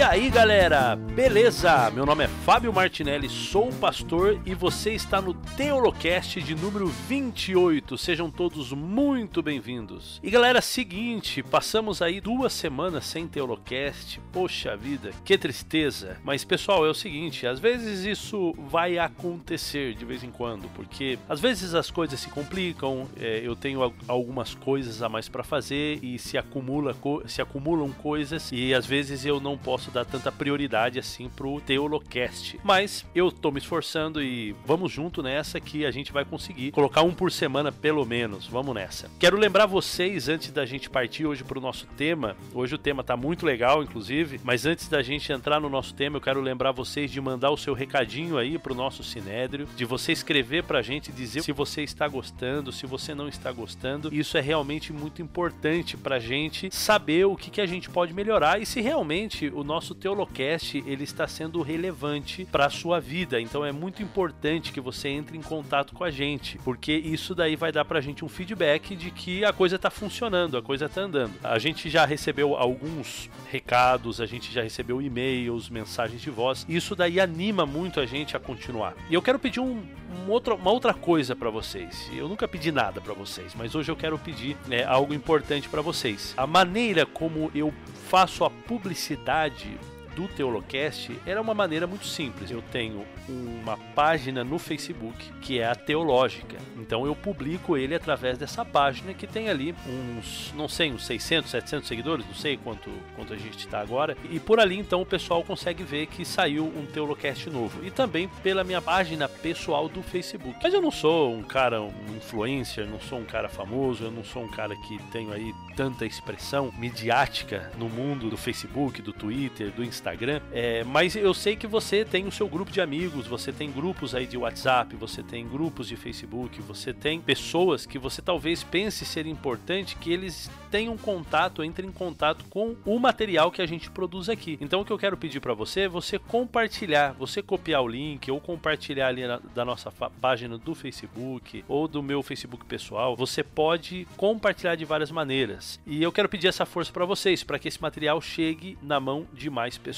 E aí galera, beleza? Meu nome é Fábio Martinelli, sou pastor e você está no Teolocast de número 28. Sejam todos muito bem-vindos. E galera, seguinte, passamos aí duas semanas sem Teolocast. Poxa vida, que tristeza. Mas pessoal, é o seguinte, às vezes isso vai acontecer de vez em quando, porque às vezes as coisas se complicam, é, eu tenho algumas coisas a mais para fazer e se acumula se acumulam coisas e às vezes eu não posso dar tanta prioridade assim pro Teolocast. Mas eu tô me esforçando e vamos junto nessa que a gente vai conseguir colocar um por semana pelo menos. Vamos nessa. Quero lembrar vocês antes da gente partir hoje pro nosso tema. Hoje o tema tá muito legal, inclusive, mas antes da gente entrar no nosso tema, eu quero lembrar vocês de mandar o seu recadinho aí pro nosso Sinédrio, de você escrever pra gente dizer se você está gostando, se você não está gostando. Isso é realmente muito importante pra gente saber o que, que a gente pode melhorar e se realmente o nosso Teolocast ele está sendo relevante para a sua vida. Então é muito importante que você entre em contato com a gente, porque isso daí vai dar para a gente um feedback de que a coisa está funcionando, a coisa está andando. A gente já recebeu alguns recados, a gente já recebeu e-mails, mensagens de voz. Isso daí anima muito a gente a continuar. E eu quero pedir um, um outro, uma outra coisa para vocês. Eu nunca pedi nada para vocês, mas hoje eu quero pedir né, algo importante para vocês. A maneira como eu faço a publicidade do Teolocast era uma maneira muito simples. Eu tenho uma página no Facebook que é a Teológica. Então eu publico ele através dessa página que tem ali uns, não sei, uns 600, 700 seguidores, não sei quanto, quanto a gente está agora. E por ali então o pessoal consegue ver que saiu um Teolocast novo. E também pela minha página pessoal do Facebook. Mas eu não sou um cara, um influencer, não sou um cara famoso, eu não sou um cara que tenho aí tanta expressão midiática no mundo do Facebook, do Twitter, do Instagram. É, mas eu sei que você tem o seu grupo de amigos amigos, você tem grupos aí de WhatsApp, você tem grupos de Facebook, você tem pessoas que você talvez pense ser importante que eles tenham contato, entrem em contato com o material que a gente produz aqui. Então o que eu quero pedir para você é você compartilhar, você copiar o link ou compartilhar ali na, da nossa página do Facebook ou do meu Facebook pessoal. Você pode compartilhar de várias maneiras. E eu quero pedir essa força para vocês, para que esse material chegue na mão de mais pessoas.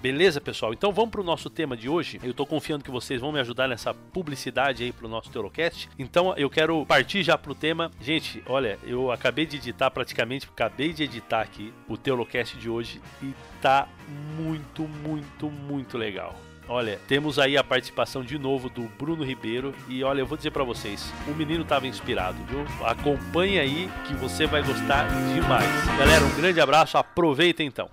Beleza, pessoal? Então vamos para o nosso tema de hoje. Eu estou confiando que vocês vão me ajudar nessa publicidade aí pro nosso Teolocast. Então eu quero partir já pro tema. Gente, olha, eu acabei de editar praticamente, acabei de editar aqui o Teolocast de hoje e tá muito, muito, muito legal. Olha, temos aí a participação de novo do Bruno Ribeiro e olha, eu vou dizer para vocês, o menino tava inspirado, viu? Acompanhe aí que você vai gostar demais. Galera, um grande abraço, aproveita então.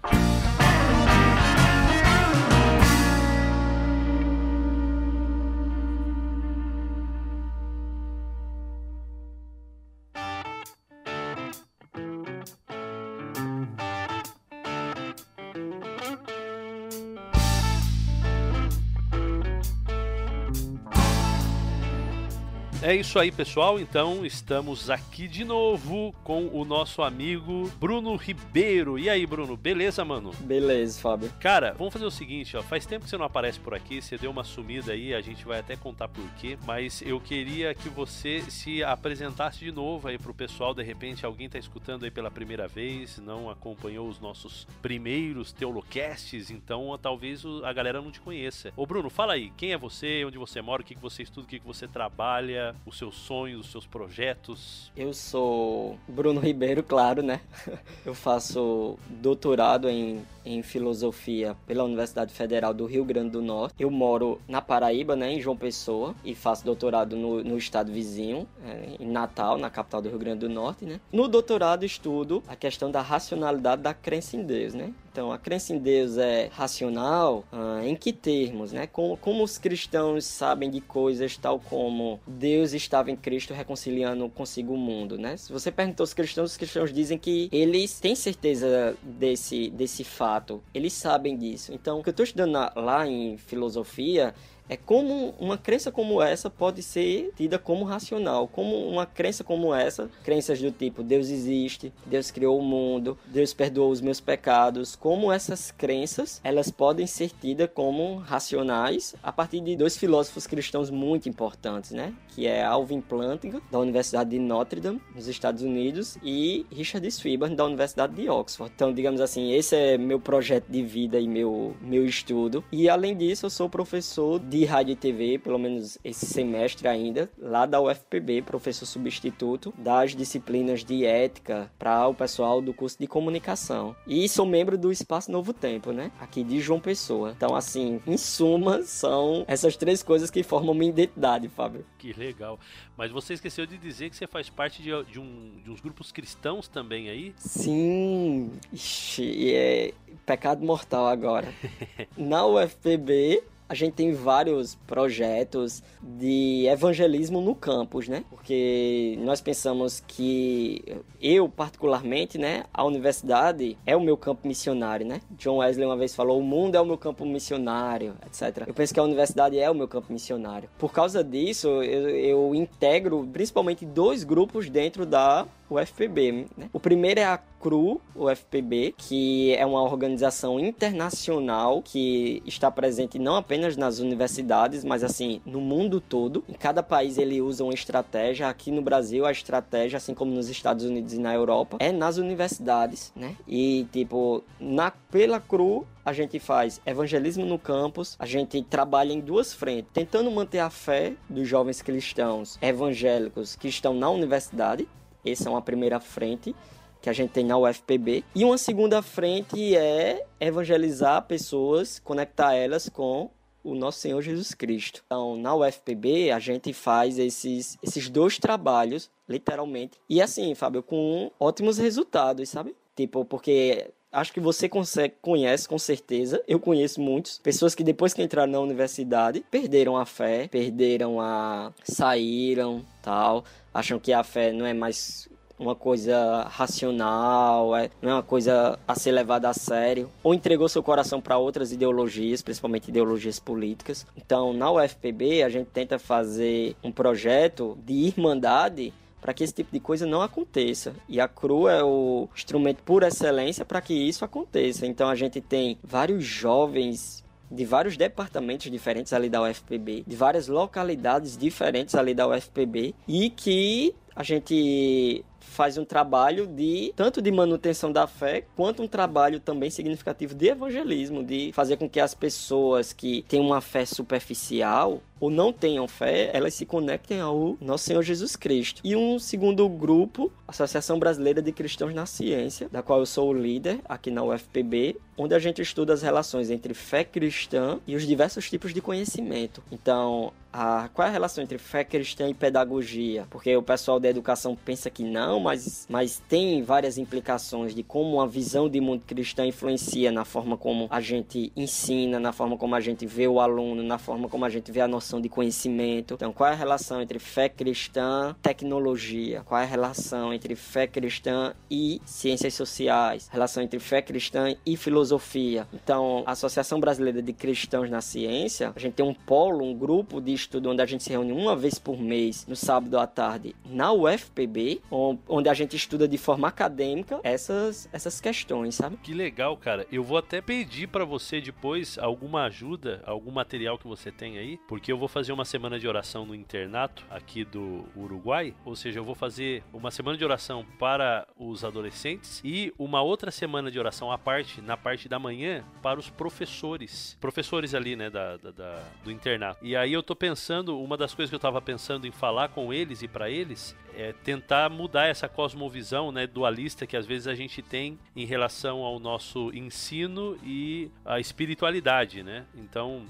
É isso aí, pessoal. Então, estamos aqui de novo com o nosso amigo Bruno Ribeiro. E aí, Bruno, beleza, mano? Beleza, Fábio. Cara, vamos fazer o seguinte, ó. Faz tempo que você não aparece por aqui, você deu uma sumida aí, a gente vai até contar por quê, mas eu queria que você se apresentasse de novo aí pro pessoal, de repente alguém tá escutando aí pela primeira vez, não acompanhou os nossos primeiros Teolocasts, então talvez a galera não te conheça. Ô Bruno, fala aí, quem é você, onde você mora, o que, que você estuda, o que, que você trabalha, os seus sonhos, os seus projetos? Eu sou Bruno Ribeiro, claro, né? Eu faço doutorado em, em filosofia pela Universidade Federal do Rio Grande do Norte. Eu moro na Paraíba, né, em João Pessoa, e faço doutorado no, no estado vizinho, é, em Natal, na capital do Rio Grande do Norte, né? No doutorado estudo a questão da racionalidade da crença em Deus, né? Então, a crença em Deus é racional? Ah, em que termos, né? Como, como os cristãos sabem de coisas tal como Deus estava em Cristo reconciliando consigo o mundo, né? Se você perguntou aos cristãos, os cristãos dizem que eles têm certeza desse, desse fato, eles sabem disso. Então, o que eu estou estudando lá em filosofia é como uma crença como essa pode ser tida como racional, como uma crença como essa, crenças do tipo Deus existe, Deus criou o mundo, Deus perdoou os meus pecados, como essas crenças, elas podem ser tidas como racionais a partir de dois filósofos cristãos muito importantes, né? Que é Alvin Plantinga, da Universidade de Notre Dame, nos Estados Unidos, e Richard Swinburne, da Universidade de Oxford. Então, digamos assim, esse é meu projeto de vida e meu, meu estudo. E além disso, eu sou professor de rádio e TV, pelo menos esse semestre ainda, lá da UFPB, professor substituto das disciplinas de ética para o pessoal do curso de comunicação. E sou membro do Espaço Novo Tempo, né? Aqui de João Pessoa. Então, assim, em suma, são essas três coisas que formam minha identidade, Fábio. Que legal. Mas você esqueceu de dizer que você faz parte de, de, um, de uns grupos cristãos também aí? Sim. Ixi, é pecado mortal agora. Na UFPB, a gente tem vários projetos de evangelismo no campus, né? Porque nós pensamos que eu particularmente, né, a universidade é o meu campo missionário, né? John Wesley uma vez falou: "O mundo é o meu campo missionário", etc. Eu penso que a universidade é o meu campo missionário. Por causa disso, eu, eu integro principalmente dois grupos dentro da UFPB. Né? O primeiro é a CRU, UFPB, que é uma organização internacional que está presente não apenas nas universidades, mas assim no mundo todo. Em cada país ele usa uma estratégia. Aqui no Brasil a estratégia, assim como nos Estados Unidos e na Europa, é nas universidades, né? E tipo na pela CRU a gente faz evangelismo no campus, a gente trabalha em duas frentes, tentando manter a fé dos jovens cristãos evangélicos que estão na universidade, essa é uma primeira frente que a gente tem na UFPB. E uma segunda frente é evangelizar pessoas, conectar elas com o nosso Senhor Jesus Cristo. Então, na UFPB, a gente faz esses, esses dois trabalhos, literalmente. E assim, Fábio, com ótimos resultados, sabe? Tipo, porque acho que você consegue, conhece com certeza. Eu conheço muitos pessoas que depois que entraram na universidade perderam a fé, perderam a saíram, tal acham que a fé não é mais uma coisa racional, é, não é uma coisa a ser levada a sério, ou entregou seu coração para outras ideologias, principalmente ideologias políticas. Então, na UFPB, a gente tenta fazer um projeto de irmandade para que esse tipo de coisa não aconteça. E a CRU é o instrumento por excelência para que isso aconteça. Então, a gente tem vários jovens de vários departamentos diferentes ali da UFPB, de várias localidades diferentes ali da UFPB e que a gente faz um trabalho de tanto de manutenção da fé quanto um trabalho também significativo de evangelismo, de fazer com que as pessoas que têm uma fé superficial ou não tenham fé, elas se conectem ao nosso Senhor Jesus Cristo. E um segundo grupo, Associação Brasileira de Cristãos na Ciência, da qual eu sou o líder aqui na UFPB, onde a gente estuda as relações entre fé cristã e os diversos tipos de conhecimento. Então, a, qual é a relação entre fé cristã e pedagogia? Porque o pessoal da educação pensa que não, mas, mas tem várias implicações de como a visão de mundo cristã influencia na forma como a gente ensina, na forma como a gente vê o aluno, na forma como a gente vê a noção de conhecimento. Então, qual é a relação entre fé cristã, tecnologia? Qual é a relação entre fé cristã e ciências sociais? Relação entre fé cristã e filosofia. Então, a Associação Brasileira de Cristãos na Ciência, a gente tem um polo, um grupo de estudo onde a gente se reúne uma vez por mês, no sábado à tarde, na UFPB, onde a gente estuda de forma acadêmica essas, essas questões, sabe? Que legal, cara. Eu vou até pedir para você depois alguma ajuda, algum material que você tem aí, porque eu vou fazer uma semana de oração no internato aqui do Uruguai, ou seja, eu vou fazer uma semana de oração para os adolescentes e uma outra semana de oração à parte, na parte da manhã, para os professores. Professores ali, né, da, da, da do internato. E aí eu tô pensando pensando, uma das coisas que eu estava pensando em falar com eles e para eles é tentar mudar essa cosmovisão, né, dualista que às vezes a gente tem em relação ao nosso ensino e a espiritualidade, né? Então,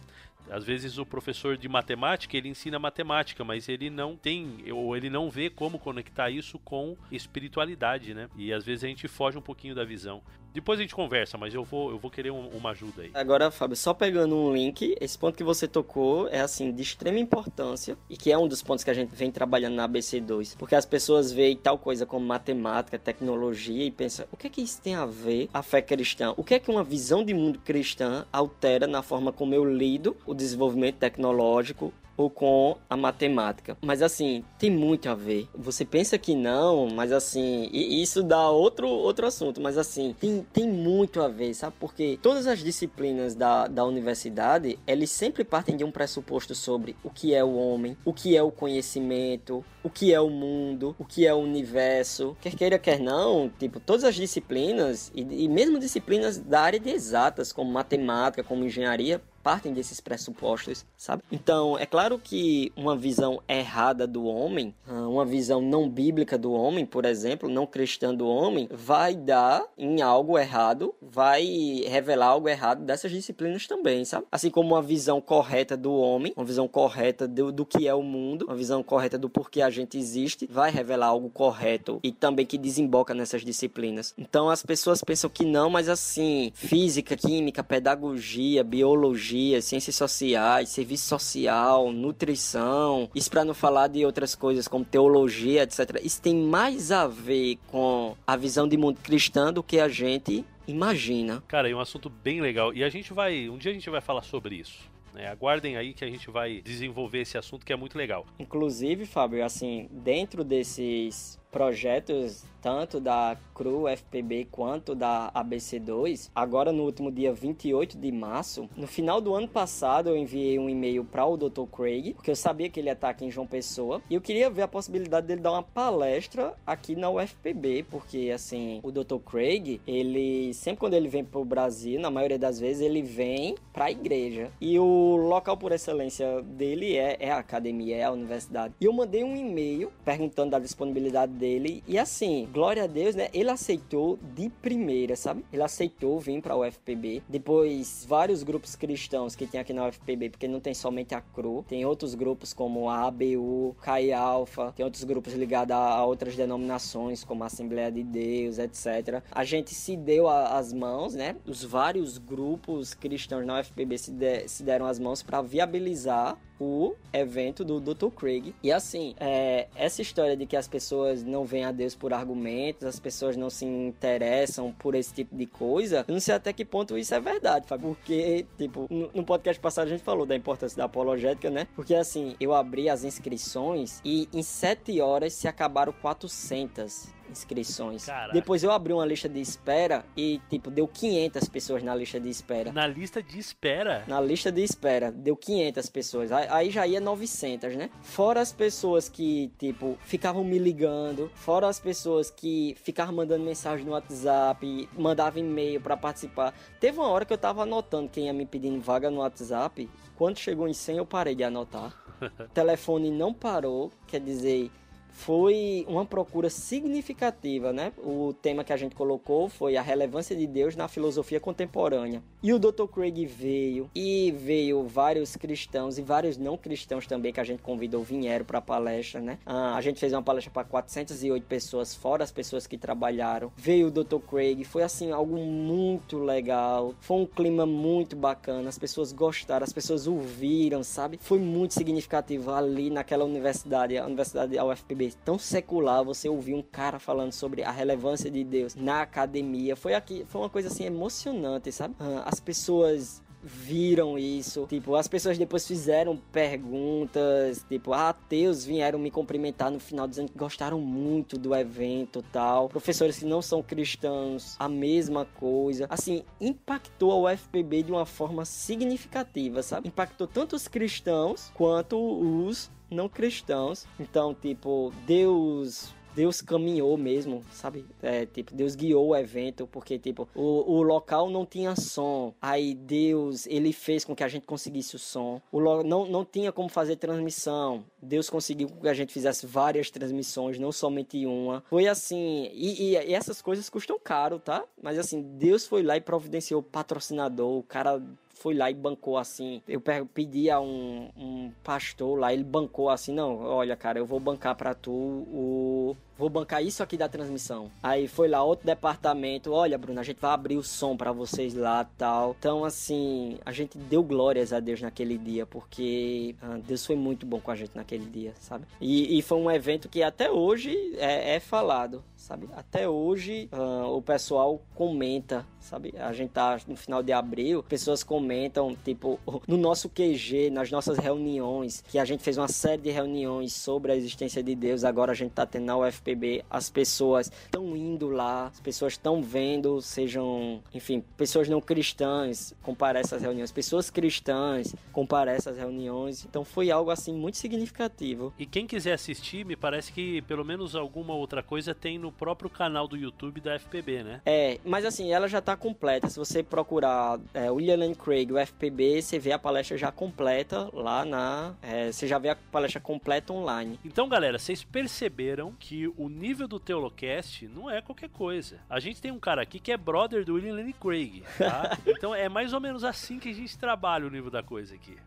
às vezes o professor de matemática ele ensina matemática, mas ele não tem ou ele não vê como conectar isso com espiritualidade, né? E às vezes a gente foge um pouquinho da visão. Depois a gente conversa, mas eu vou, eu vou querer um, uma ajuda aí. Agora, Fábio, só pegando um link, esse ponto que você tocou é assim de extrema importância e que é um dos pontos que a gente vem trabalhando na ABC2, porque as pessoas veem tal coisa como matemática, tecnologia e pensam, o que é que isso tem a ver a fé cristã? O que é que uma visão de mundo cristã altera na forma como eu lido o desenvolvimento tecnológico ou com a matemática. Mas assim, tem muito a ver. Você pensa que não, mas assim, isso dá outro, outro assunto, mas assim, tem, tem muito a ver, sabe? Porque todas as disciplinas da, da universidade, eles sempre partem de um pressuposto sobre o que é o homem, o que é o conhecimento, o que é o mundo, o que é o universo. Quer queira, quer não, tipo, todas as disciplinas, e, e mesmo disciplinas da área de exatas, como matemática, como engenharia, partem desses pressupostos, sabe? Então, é claro que uma visão errada do homem, ah, uma visão não bíblica do homem, por exemplo, não cristã do homem, vai dar em algo errado, vai revelar algo errado dessas disciplinas também, sabe? Assim como uma visão correta do homem, uma visão correta do, do que é o mundo, uma visão correta do porquê a gente existe, vai revelar algo correto e também que desemboca nessas disciplinas. Então, as pessoas pensam que não, mas assim, física, química, pedagogia, biologia, psicologia, ciências sociais, serviço social, nutrição, isso para não falar de outras coisas como teologia, etc. Isso tem mais a ver com a visão de mundo cristã do que a gente imagina. Cara, é um assunto bem legal e a gente vai, um dia a gente vai falar sobre isso. Né? Aguardem aí que a gente vai desenvolver esse assunto que é muito legal. Inclusive, Fábio, assim, dentro desses projetos tanto da CRU FPB quanto da ABC2. Agora no último dia 28 de março, no final do ano passado eu enviei um e-mail para o Dr. Craig, porque eu sabia que ele ia estar aqui em João Pessoa, e eu queria ver a possibilidade dele dar uma palestra aqui na UFPB, porque assim, o Dr. Craig, ele sempre quando ele vem para o Brasil, na maioria das vezes ele vem para a igreja. E o local por excelência dele é, é a academia, é a universidade. E eu mandei um e-mail perguntando da disponibilidade dele e assim, glória a Deus, né? Ele aceitou de primeira, sabe? Ele aceitou vir para o UFPB. Depois, vários grupos cristãos que tem aqui na UFPB, porque não tem somente a CRU, tem outros grupos como a ABU, CAI Alpha, tem outros grupos ligados a outras denominações, como a Assembleia de Deus, etc. A gente se deu a, as mãos, né? Os vários grupos cristãos na UFPB se, de, se deram as mãos para viabilizar o evento do Dr. Craig. E assim, é, essa história de que as pessoas não veem a Deus por argumentos, as pessoas não se interessam por esse tipo de coisa, eu não sei até que ponto isso é verdade, Fábio. Porque, tipo, no, podcast passado a gente falou da importância da apologética, né? Porque assim, eu abri as inscrições e em sete horas se acabaram 400 inscrições. Caraca. Depois eu abri uma lista de espera e, tipo, deu 500 pessoas na lista de espera. Na lista de espera? Na lista de espera, deu 500 pessoas. Aí já ia 900, né? Fora as pessoas que, tipo, ficavam me ligando, fora as pessoas que ficavam mandando mensagem no WhatsApp, mandavam e-mail para participar. Teve uma hora que eu tava anotando quem ia me pedindo vaga no WhatsApp. Quando chegou em 100, eu parei de anotar. o telefone não parou, quer dizer, foi uma procura significativa, né? O tema que a gente colocou foi a relevância de Deus na filosofia contemporânea. E o Dr. Craig veio, e veio vários cristãos e vários não cristãos também que a gente convidou vieram para a palestra, né? Ah, a gente fez uma palestra para 408 pessoas, fora as pessoas que trabalharam. Veio o Dr. Craig, foi assim algo muito legal. Foi um clima muito bacana, as pessoas gostaram, as pessoas ouviram, sabe? Foi muito significativo ali naquela universidade, a Universidade da UFPB tão secular você ouvir um cara falando sobre a relevância de Deus na academia. Foi aqui, foi uma coisa assim emocionante, sabe? Ah, as pessoas viram isso. Tipo, as pessoas depois fizeram perguntas, tipo, ateus vieram me cumprimentar no final dizendo que gostaram muito do evento tal. Professores que não são cristãos, a mesma coisa. Assim, impactou a UFPB de uma forma significativa, sabe? Impactou tanto os cristãos quanto os não cristãos. Então, tipo, Deus Deus caminhou mesmo, sabe? É, tipo, Deus guiou o evento, porque, tipo, o, o local não tinha som. Aí Deus, ele fez com que a gente conseguisse o som. O lo... não, não tinha como fazer transmissão. Deus conseguiu que a gente fizesse várias transmissões, não somente uma. Foi assim, e, e, e essas coisas custam caro, tá? Mas assim, Deus foi lá e providenciou o patrocinador, o cara foi lá e bancou assim. Eu pedi a um, um pastor lá, ele bancou assim: não, olha, cara, eu vou bancar para tu o vou bancar isso aqui da transmissão. Aí foi lá outro departamento, olha, Bruno, a gente vai abrir o som para vocês lá, tal. Então, assim, a gente deu glórias a Deus naquele dia, porque ah, Deus foi muito bom com a gente naquele dia, sabe? E, e foi um evento que até hoje é, é falado, sabe? Até hoje uh, o pessoal comenta, sabe? A gente tá no final de abril, pessoas comentam, tipo, no nosso QG, nas nossas reuniões, que a gente fez uma série de reuniões sobre a existência de Deus, agora a gente tá tendo na UFPB, as pessoas estão indo lá, as pessoas estão vendo, sejam, enfim, pessoas não cristãs comparecem às reuniões, pessoas cristãs comparecem às reuniões, então foi algo assim muito significativo. E quem quiser assistir, me parece que pelo menos alguma outra coisa tem no próprio canal do YouTube da FPB, né? É, mas assim, ela já tá completa. Se você procurar é, William Lane Craig, o FPB, você vê a palestra já completa lá na. É, você já vê a palestra completa online. Então, galera, vocês perceberam que o nível do Teolocast não é qualquer coisa. A gente tem um cara aqui que é brother do William Lane Craig, tá? então é mais ou menos assim que a gente trabalha o nível da coisa aqui.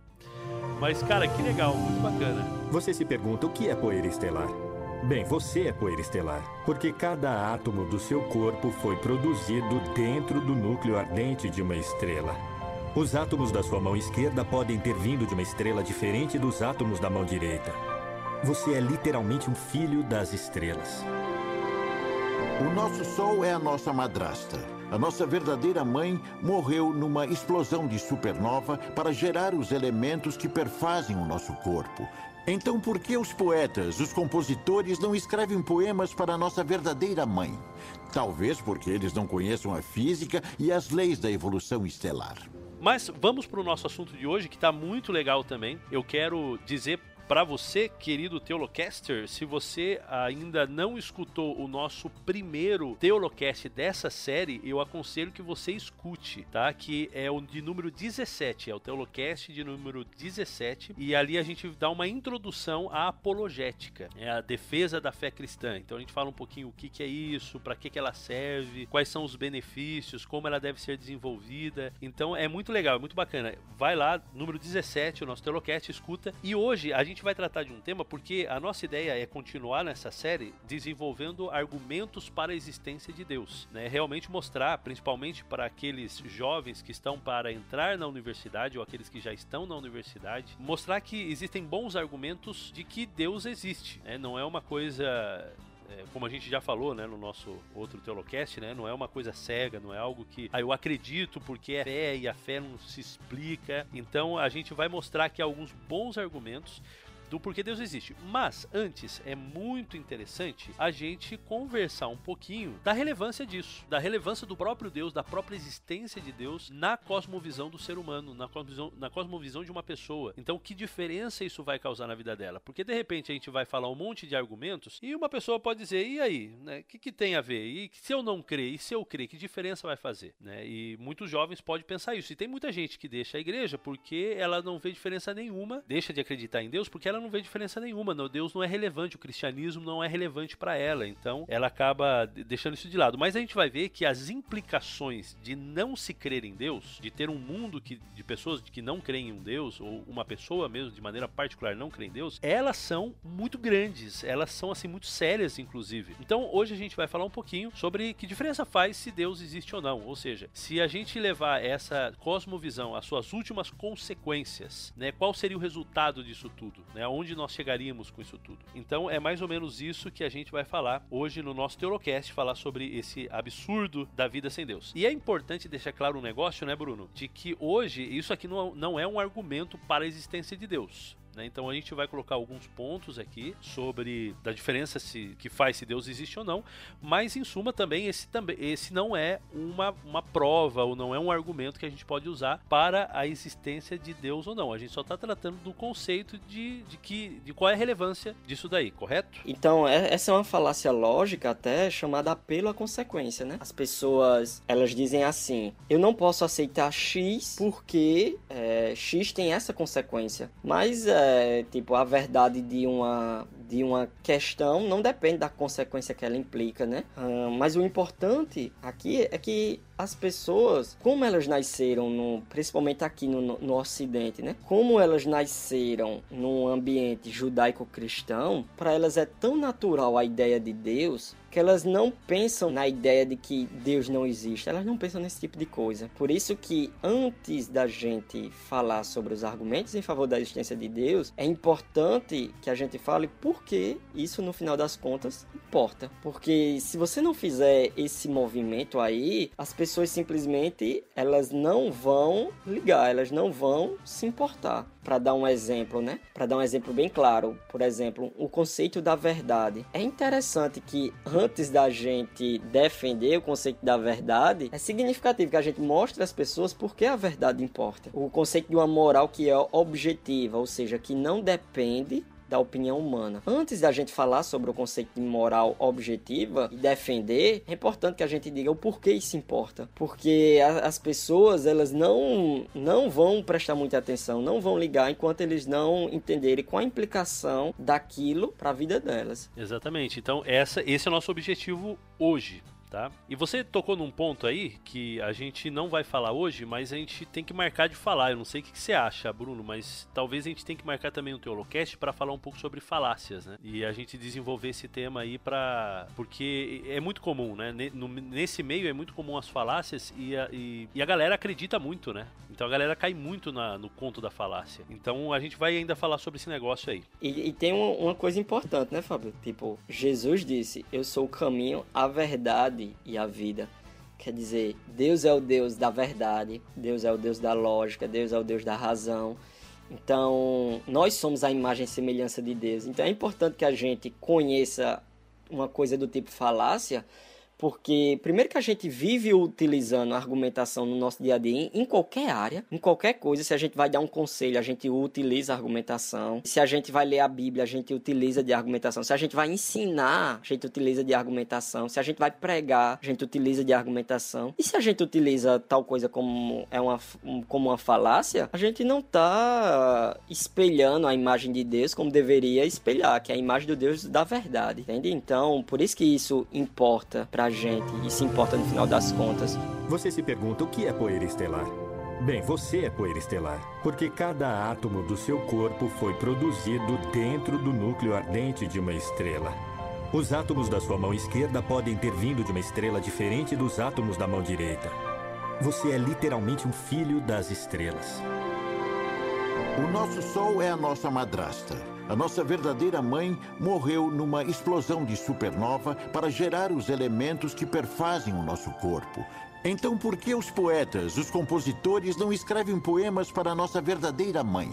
Mas, cara, que legal, muito bacana. Você se pergunta o que é poeira estelar? Bem, você é poeira estelar, porque cada átomo do seu corpo foi produzido dentro do núcleo ardente de uma estrela. Os átomos da sua mão esquerda podem ter vindo de uma estrela diferente dos átomos da mão direita. Você é literalmente um filho das estrelas. O nosso Sol é a nossa madrasta. A nossa verdadeira mãe morreu numa explosão de supernova para gerar os elementos que perfazem o nosso corpo. Então, por que os poetas, os compositores, não escrevem poemas para a nossa verdadeira mãe? Talvez porque eles não conheçam a física e as leis da evolução estelar. Mas vamos para o nosso assunto de hoje, que está muito legal também. Eu quero dizer para você, querido Teolocaster, se você ainda não escutou o nosso primeiro Teolocast dessa série, eu aconselho que você escute, tá? Que é o de número 17, é o Teolocast de número 17, e ali a gente dá uma introdução à apologética, é a defesa da fé cristã. Então a gente fala um pouquinho o que, que é isso, para que, que ela serve, quais são os benefícios, como ela deve ser desenvolvida. Então é muito legal, é muito bacana. Vai lá, número 17, o nosso Teolocast, escuta. E hoje a gente gente vai tratar de um tema porque a nossa ideia é continuar nessa série desenvolvendo argumentos para a existência de Deus, né? Realmente mostrar, principalmente para aqueles jovens que estão para entrar na universidade ou aqueles que já estão na universidade, mostrar que existem bons argumentos de que Deus existe, né? Não é uma coisa é, como a gente já falou, né, no nosso outro Teolocast, né, não é uma coisa cega, não é algo que ah, eu acredito porque é fé e a fé não se explica. Então a gente vai mostrar aqui alguns bons argumentos do porquê Deus existe. Mas antes é muito interessante a gente conversar um pouquinho da relevância disso, da relevância do próprio Deus, da própria existência de Deus na cosmovisão do ser humano, na cosmovisão, na cosmovisão de uma pessoa. Então, que diferença isso vai causar na vida dela? Porque de repente a gente vai falar um monte de argumentos e uma pessoa pode dizer: e aí, né? O que, que tem a ver? E se eu não crer? E se eu crer? Que diferença vai fazer? Né? E muitos jovens podem pensar isso. E tem muita gente que deixa a igreja porque ela não vê diferença nenhuma, deixa de acreditar em Deus porque ela ela não vê diferença nenhuma. No Deus não é relevante, o cristianismo não é relevante para ela. Então, ela acaba deixando isso de lado. Mas a gente vai ver que as implicações de não se crer em Deus, de ter um mundo que, de pessoas que não creem em um Deus, ou uma pessoa mesmo de maneira particular não crê em Deus, elas são muito grandes. Elas são, assim, muito sérias, inclusive. Então, hoje a gente vai falar um pouquinho sobre que diferença faz se Deus existe ou não. Ou seja, se a gente levar essa cosmovisão às suas últimas consequências, né, qual seria o resultado disso tudo? Né? Aonde nós chegaríamos com isso tudo? Então é mais ou menos isso que a gente vai falar hoje no nosso Teolocast, falar sobre esse absurdo da vida sem Deus. E é importante deixar claro um negócio, né, Bruno? De que hoje isso aqui não, não é um argumento para a existência de Deus. Né? Então a gente vai colocar alguns pontos aqui sobre da diferença se, que faz se Deus existe ou não, mas em suma também esse, também, esse não é uma, uma prova ou não é um argumento que a gente pode usar para a existência de Deus ou não. A gente só está tratando do conceito de, de, que, de qual é a relevância disso daí, correto? Então, é, essa é uma falácia lógica até chamada apelo à consequência, né? As pessoas, elas dizem assim, eu não posso aceitar X porque é, X tem essa consequência, mas é, é tipo a verdade de uma de uma questão não depende da consequência que ela implica, né? Uh, mas o importante aqui é que as pessoas, como elas nasceram, no, principalmente aqui no, no Ocidente, né? Como elas nasceram num ambiente judaico-cristão, para elas é tão natural a ideia de Deus que elas não pensam na ideia de que Deus não existe, elas não pensam nesse tipo de coisa. Por isso que antes da gente falar sobre os argumentos em favor da existência de Deus, é importante que a gente fale por que isso no final das contas importa. Porque se você não fizer esse movimento aí, as pessoas simplesmente elas não vão ligar, elas não vão se importar. Para dar um exemplo, né? Para dar um exemplo bem claro, por exemplo, o conceito da verdade. É interessante que antes da gente defender o conceito da verdade, é significativo que a gente mostre às pessoas por que a verdade importa. O conceito de uma moral que é objetiva, ou seja, que não depende da opinião humana. Antes da gente falar sobre o conceito de moral objetiva e defender, é importante que a gente diga o porquê isso importa. Porque a, as pessoas, elas não, não vão prestar muita atenção, não vão ligar enquanto eles não entenderem qual a implicação daquilo para a vida delas. Exatamente. Então, essa, esse é o nosso objetivo hoje tá? E você tocou num ponto aí que a gente não vai falar hoje, mas a gente tem que marcar de falar. Eu não sei o que você acha, Bruno, mas talvez a gente tenha que marcar também um Teolocast para falar um pouco sobre falácias, né? E a gente desenvolver esse tema aí para porque é muito comum, né? Nesse meio é muito comum as falácias e a, e, e a galera acredita muito, né? Então a galera cai muito na, no conto da falácia. Então a gente vai ainda falar sobre esse negócio aí. E, e tem uma, uma coisa importante, né, Fábio? Tipo, Jesus disse: Eu sou o caminho, a verdade verdade e a vida. Quer dizer, Deus é o Deus da verdade, Deus é o Deus da lógica, Deus é o Deus da razão. Então, nós somos a imagem e semelhança de Deus. Então, é importante que a gente conheça uma coisa do tipo falácia, porque, primeiro, que a gente vive utilizando a argumentação no nosso dia a dia, em qualquer área, em qualquer coisa. Se a gente vai dar um conselho, a gente utiliza a argumentação. Se a gente vai ler a Bíblia, a gente utiliza de argumentação. Se a gente vai ensinar, a gente utiliza de argumentação. Se a gente vai pregar, a gente utiliza de argumentação. E se a gente utiliza tal coisa como, é uma, como uma falácia, a gente não está espelhando a imagem de Deus como deveria espelhar, que é a imagem do Deus da verdade. Entende? Então, por isso que isso importa para gente e se importa no final das contas. Você se pergunta o que é poeira estelar? Bem, você é poeira estelar, porque cada átomo do seu corpo foi produzido dentro do núcleo ardente de uma estrela. Os átomos da sua mão esquerda podem ter vindo de uma estrela diferente dos átomos da mão direita. Você é literalmente um filho das estrelas. O nosso Sol é a nossa madrasta. A nossa verdadeira mãe morreu numa explosão de supernova para gerar os elementos que perfazem o nosso corpo. Então, por que os poetas, os compositores, não escrevem poemas para a nossa verdadeira mãe?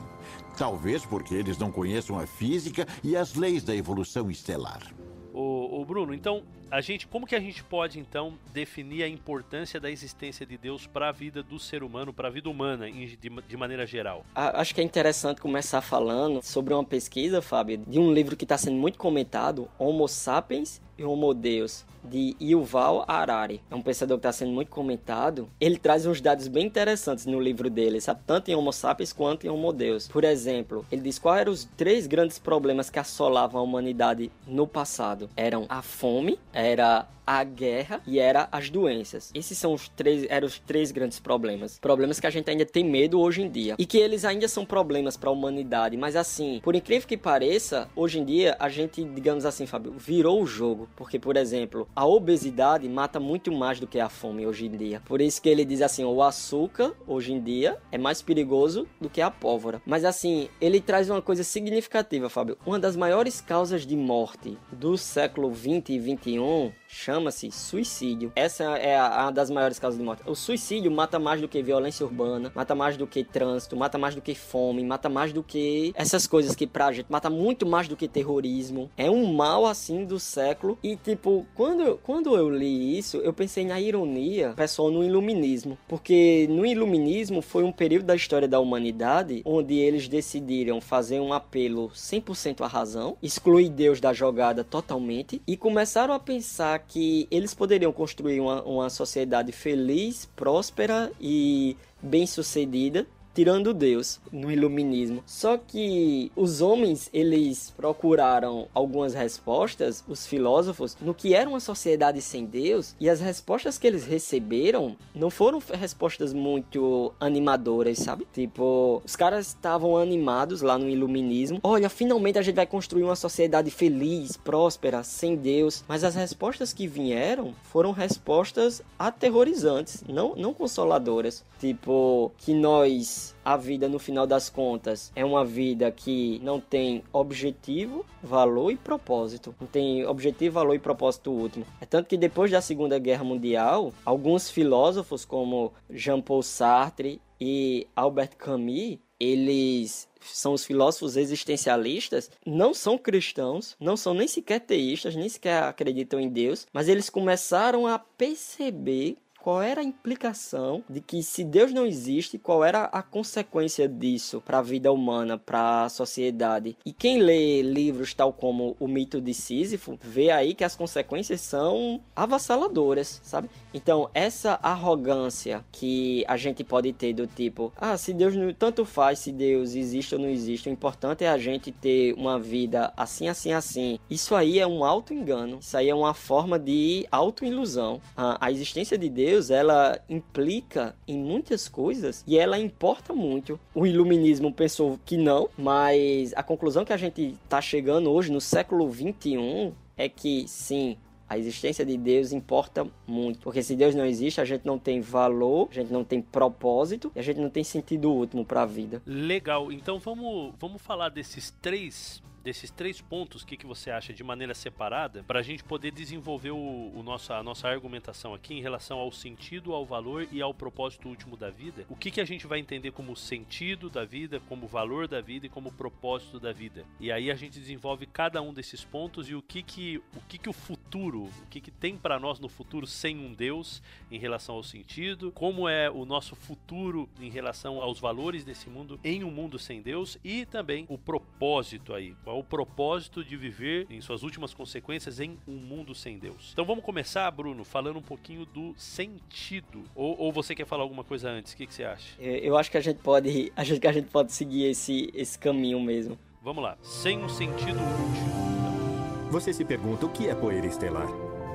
Talvez porque eles não conheçam a física e as leis da evolução estelar. O Bruno, então a gente, como que a gente pode então definir a importância da existência de Deus para a vida do ser humano, para a vida humana de, maneira geral? Acho que é interessante começar falando sobre uma pesquisa, Fábio, de um livro que está sendo muito comentado, Homo sapiens e Homo Deus, de Yuval Harari. É um pensador que está sendo muito comentado. Ele traz uns dados bem interessantes no livro dele, sabe? Tanto em Homo sapiens quanto em Homo Deus. Por exemplo, ele diz quais eram os três grandes problemas que assolavam a humanidade no passado. Eram a fome, era a guerra e era as doenças. Esses são os três, eram os três grandes problemas. Problemas que a gente ainda tem medo hoje em dia. E que eles ainda são problemas para a humanidade. Mas assim, por incrível que pareça, hoje em dia a gente, digamos assim, Fábio, virou o jogo. Porque, por exemplo, a obesidade mata muito mais do que a fome hoje em dia. Por isso que ele diz assim, o açúcar hoje em dia é mais perigoso do que a pólvora. Mas assim, ele traz uma coisa significativa, Fábio. Uma das maiores causas de morte do século 20 e 21 chama-se suicídio. Essa é a, a, das maiores causas de morte. O suicídio mata mais do que violência urbana, mata mais do que trânsito, mata mais do que fome, mata mais do que essas coisas que pra gente mata muito mais do que terrorismo. É um mal assim do século. E tipo, quando, quando eu li isso, eu pensei na ironia, pessoal, no iluminismo. Porque no iluminismo foi um período da história da humanidade onde eles decidiram fazer um apelo 100% à razão, excluir Deus da jogada totalmente e começaram a pensar que eles poderiam construir uma, uma sociedade feliz, próspera e bem sucedida tirando Deus no iluminismo. Só que os homens, eles procuraram algumas respostas, os filósofos, no que era uma sociedade sem Deus, e as respostas que eles receberam não foram respostas muito animadoras, sabe? Tipo, os caras estavam animados lá no iluminismo. Olha, finalmente a gente vai construir uma sociedade feliz, próspera, sem Deus. Mas as respostas que vieram foram respostas aterrorizantes, não, não consoladoras. Tipo, que nós, a vida no final das contas, é uma vida que não tem objetivo, valor e propósito. Não tem objetivo, valor e propósito último. É tanto que depois da Segunda Guerra Mundial, alguns filósofos como Jean-Paul Sartre e Albert Camus, eles são os filósofos existencialistas, não são cristãos, não são nem sequer teístas, nem sequer acreditam em Deus, mas eles começaram a perceber qual era a implicação de que se Deus não existe, qual era a consequência disso para a vida humana, para a sociedade. E quem lê livros tal como O Mito de Sísifo, vê aí que as consequências são avassaladoras, sabe? Então, essa arrogância que a gente pode ter do tipo, ah, se Deus não tanto faz se Deus existe ou não existe, o importante é a gente ter uma vida assim, assim, assim. Isso aí é um auto engano. Isso aí é uma forma de auto-ilusão. A, a existência de Deus Deus, ela implica em muitas coisas e ela importa muito. O iluminismo pensou que não, mas a conclusão que a gente está chegando hoje no século 21 é que sim, a existência de Deus importa muito, porque se Deus não existe, a gente não tem valor, a gente não tem propósito e a gente não tem sentido último para a vida. Legal. Então vamos vamos falar desses três desses três pontos, o que, que você acha de maneira separada, para a gente poder desenvolver o, o nossa, a nossa argumentação aqui em relação ao sentido, ao valor e ao propósito último da vida? O que, que a gente vai entender como sentido da vida, como valor da vida e como propósito da vida? E aí a gente desenvolve cada um desses pontos e o que que o, que que o futuro, o que, que tem para nós no futuro sem um Deus em relação ao sentido, como é o nosso futuro em relação aos valores desse mundo em um mundo sem Deus e também o propósito aí, qual o propósito de viver em suas últimas consequências em um mundo sem Deus. Então vamos começar, Bruno, falando um pouquinho do sentido. Ou, ou você quer falar alguma coisa antes? O que, que você acha? É, eu acho que a gente pode, acho que a gente pode seguir esse, esse caminho mesmo. Vamos lá. Sem um sentido útil. Você se pergunta o que é poeira estelar?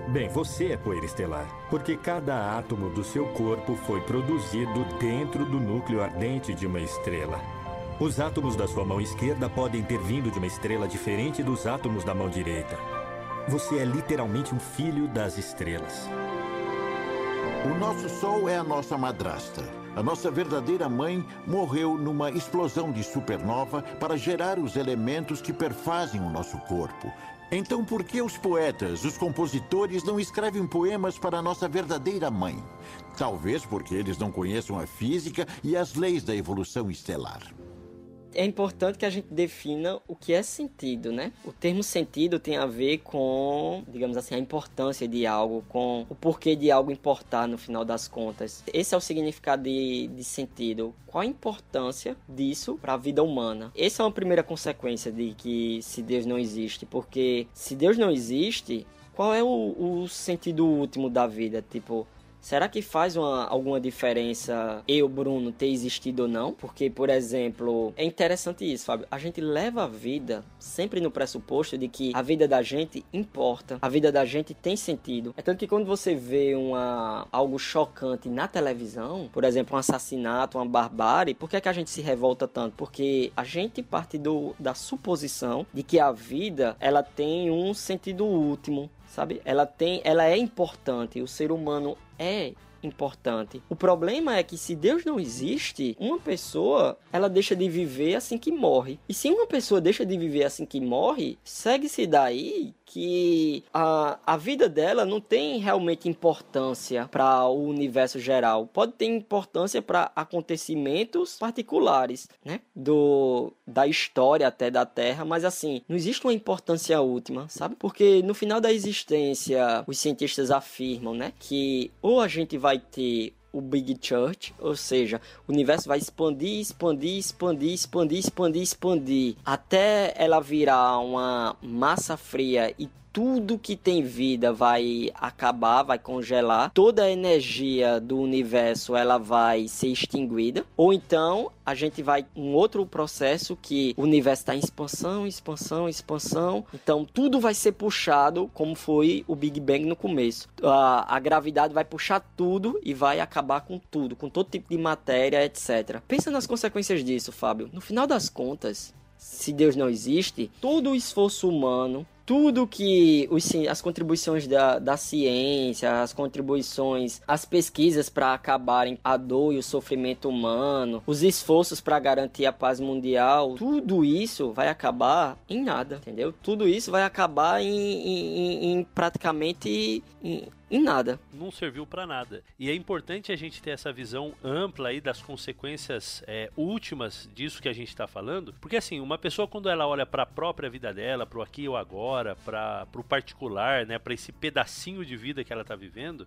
Bem, você é poeira estelar, porque cada átomo do seu corpo foi produzido dentro do núcleo ardente de uma estrela. Os átomos da sua mão esquerda podem ter vindo de uma estrela diferente dos átomos da mão direita. Você é literalmente um filho das estrelas. O nosso Sol é a nossa madrasta. A nossa verdadeira mãe morreu numa explosão de supernova para gerar os elementos que perfazem o nosso corpo. Então, por que os poetas, os compositores, não escrevem poemas para a nossa verdadeira mãe? Talvez porque eles não conheçam a física e as leis da evolução estelar é importante que a gente defina o que é sentido, né? O termo sentido tem a ver com, digamos assim, a importância de algo, com o porquê de algo importar no final das contas. Esse é o significado de, de sentido. Qual a importância disso para a vida humana? Essa é uma primeira consequência de que se Deus não existe, porque se Deus não existe, qual é o, o sentido último da vida? Tipo, Será que faz uma, alguma diferença eu, Bruno, ter existido ou não? Porque, por exemplo, é interessante isso, Fábio. A gente leva a vida sempre no pressuposto de que a vida da gente importa, a vida da gente tem sentido. É tanto que quando você vê uma, algo chocante na televisão, por exemplo, um assassinato, uma barbárie, por que, é que a gente se revolta tanto? Porque a gente parte do, da suposição de que a vida ela tem um sentido último, sabe? Ela tem, ela é importante. O ser humano é importante. O problema é que se Deus não existe, uma pessoa ela deixa de viver assim que morre. E se uma pessoa deixa de viver assim que morre, segue-se daí que a, a vida dela não tem realmente importância para o universo geral. Pode ter importância para acontecimentos particulares, né? Do, da história até da Terra, mas assim, não existe uma importância última, sabe? Porque no final da existência, os cientistas afirmam, né? Que ou a gente vai ter o Big Church, ou seja, o universo vai expandir, expandir, expandir, expandir, expandir, expandir, até ela virar uma massa fria e tudo que tem vida vai acabar, vai congelar, toda a energia do universo ela vai ser extinguida, ou então a gente vai um outro processo que o universo está em expansão, expansão, expansão, então tudo vai ser puxado como foi o Big Bang no começo. A, a gravidade vai puxar tudo e vai acabar com tudo, com todo tipo de matéria, etc. Pensa nas consequências disso, Fábio. No final das contas, se Deus não existe, todo o esforço humano, tudo que os, as contribuições da, da ciência, as contribuições, as pesquisas para acabarem a dor e o sofrimento humano, os esforços para garantir a paz mundial, tudo isso vai acabar em nada, entendeu? Tudo isso vai acabar em, em, em praticamente em, em nada. Não serviu para nada. E é importante a gente ter essa visão ampla aí das consequências é, últimas disso que a gente está falando, porque assim, uma pessoa quando ela olha para a própria vida dela, para o aqui ou agora, para o particular, né, para esse pedacinho de vida que ela está vivendo,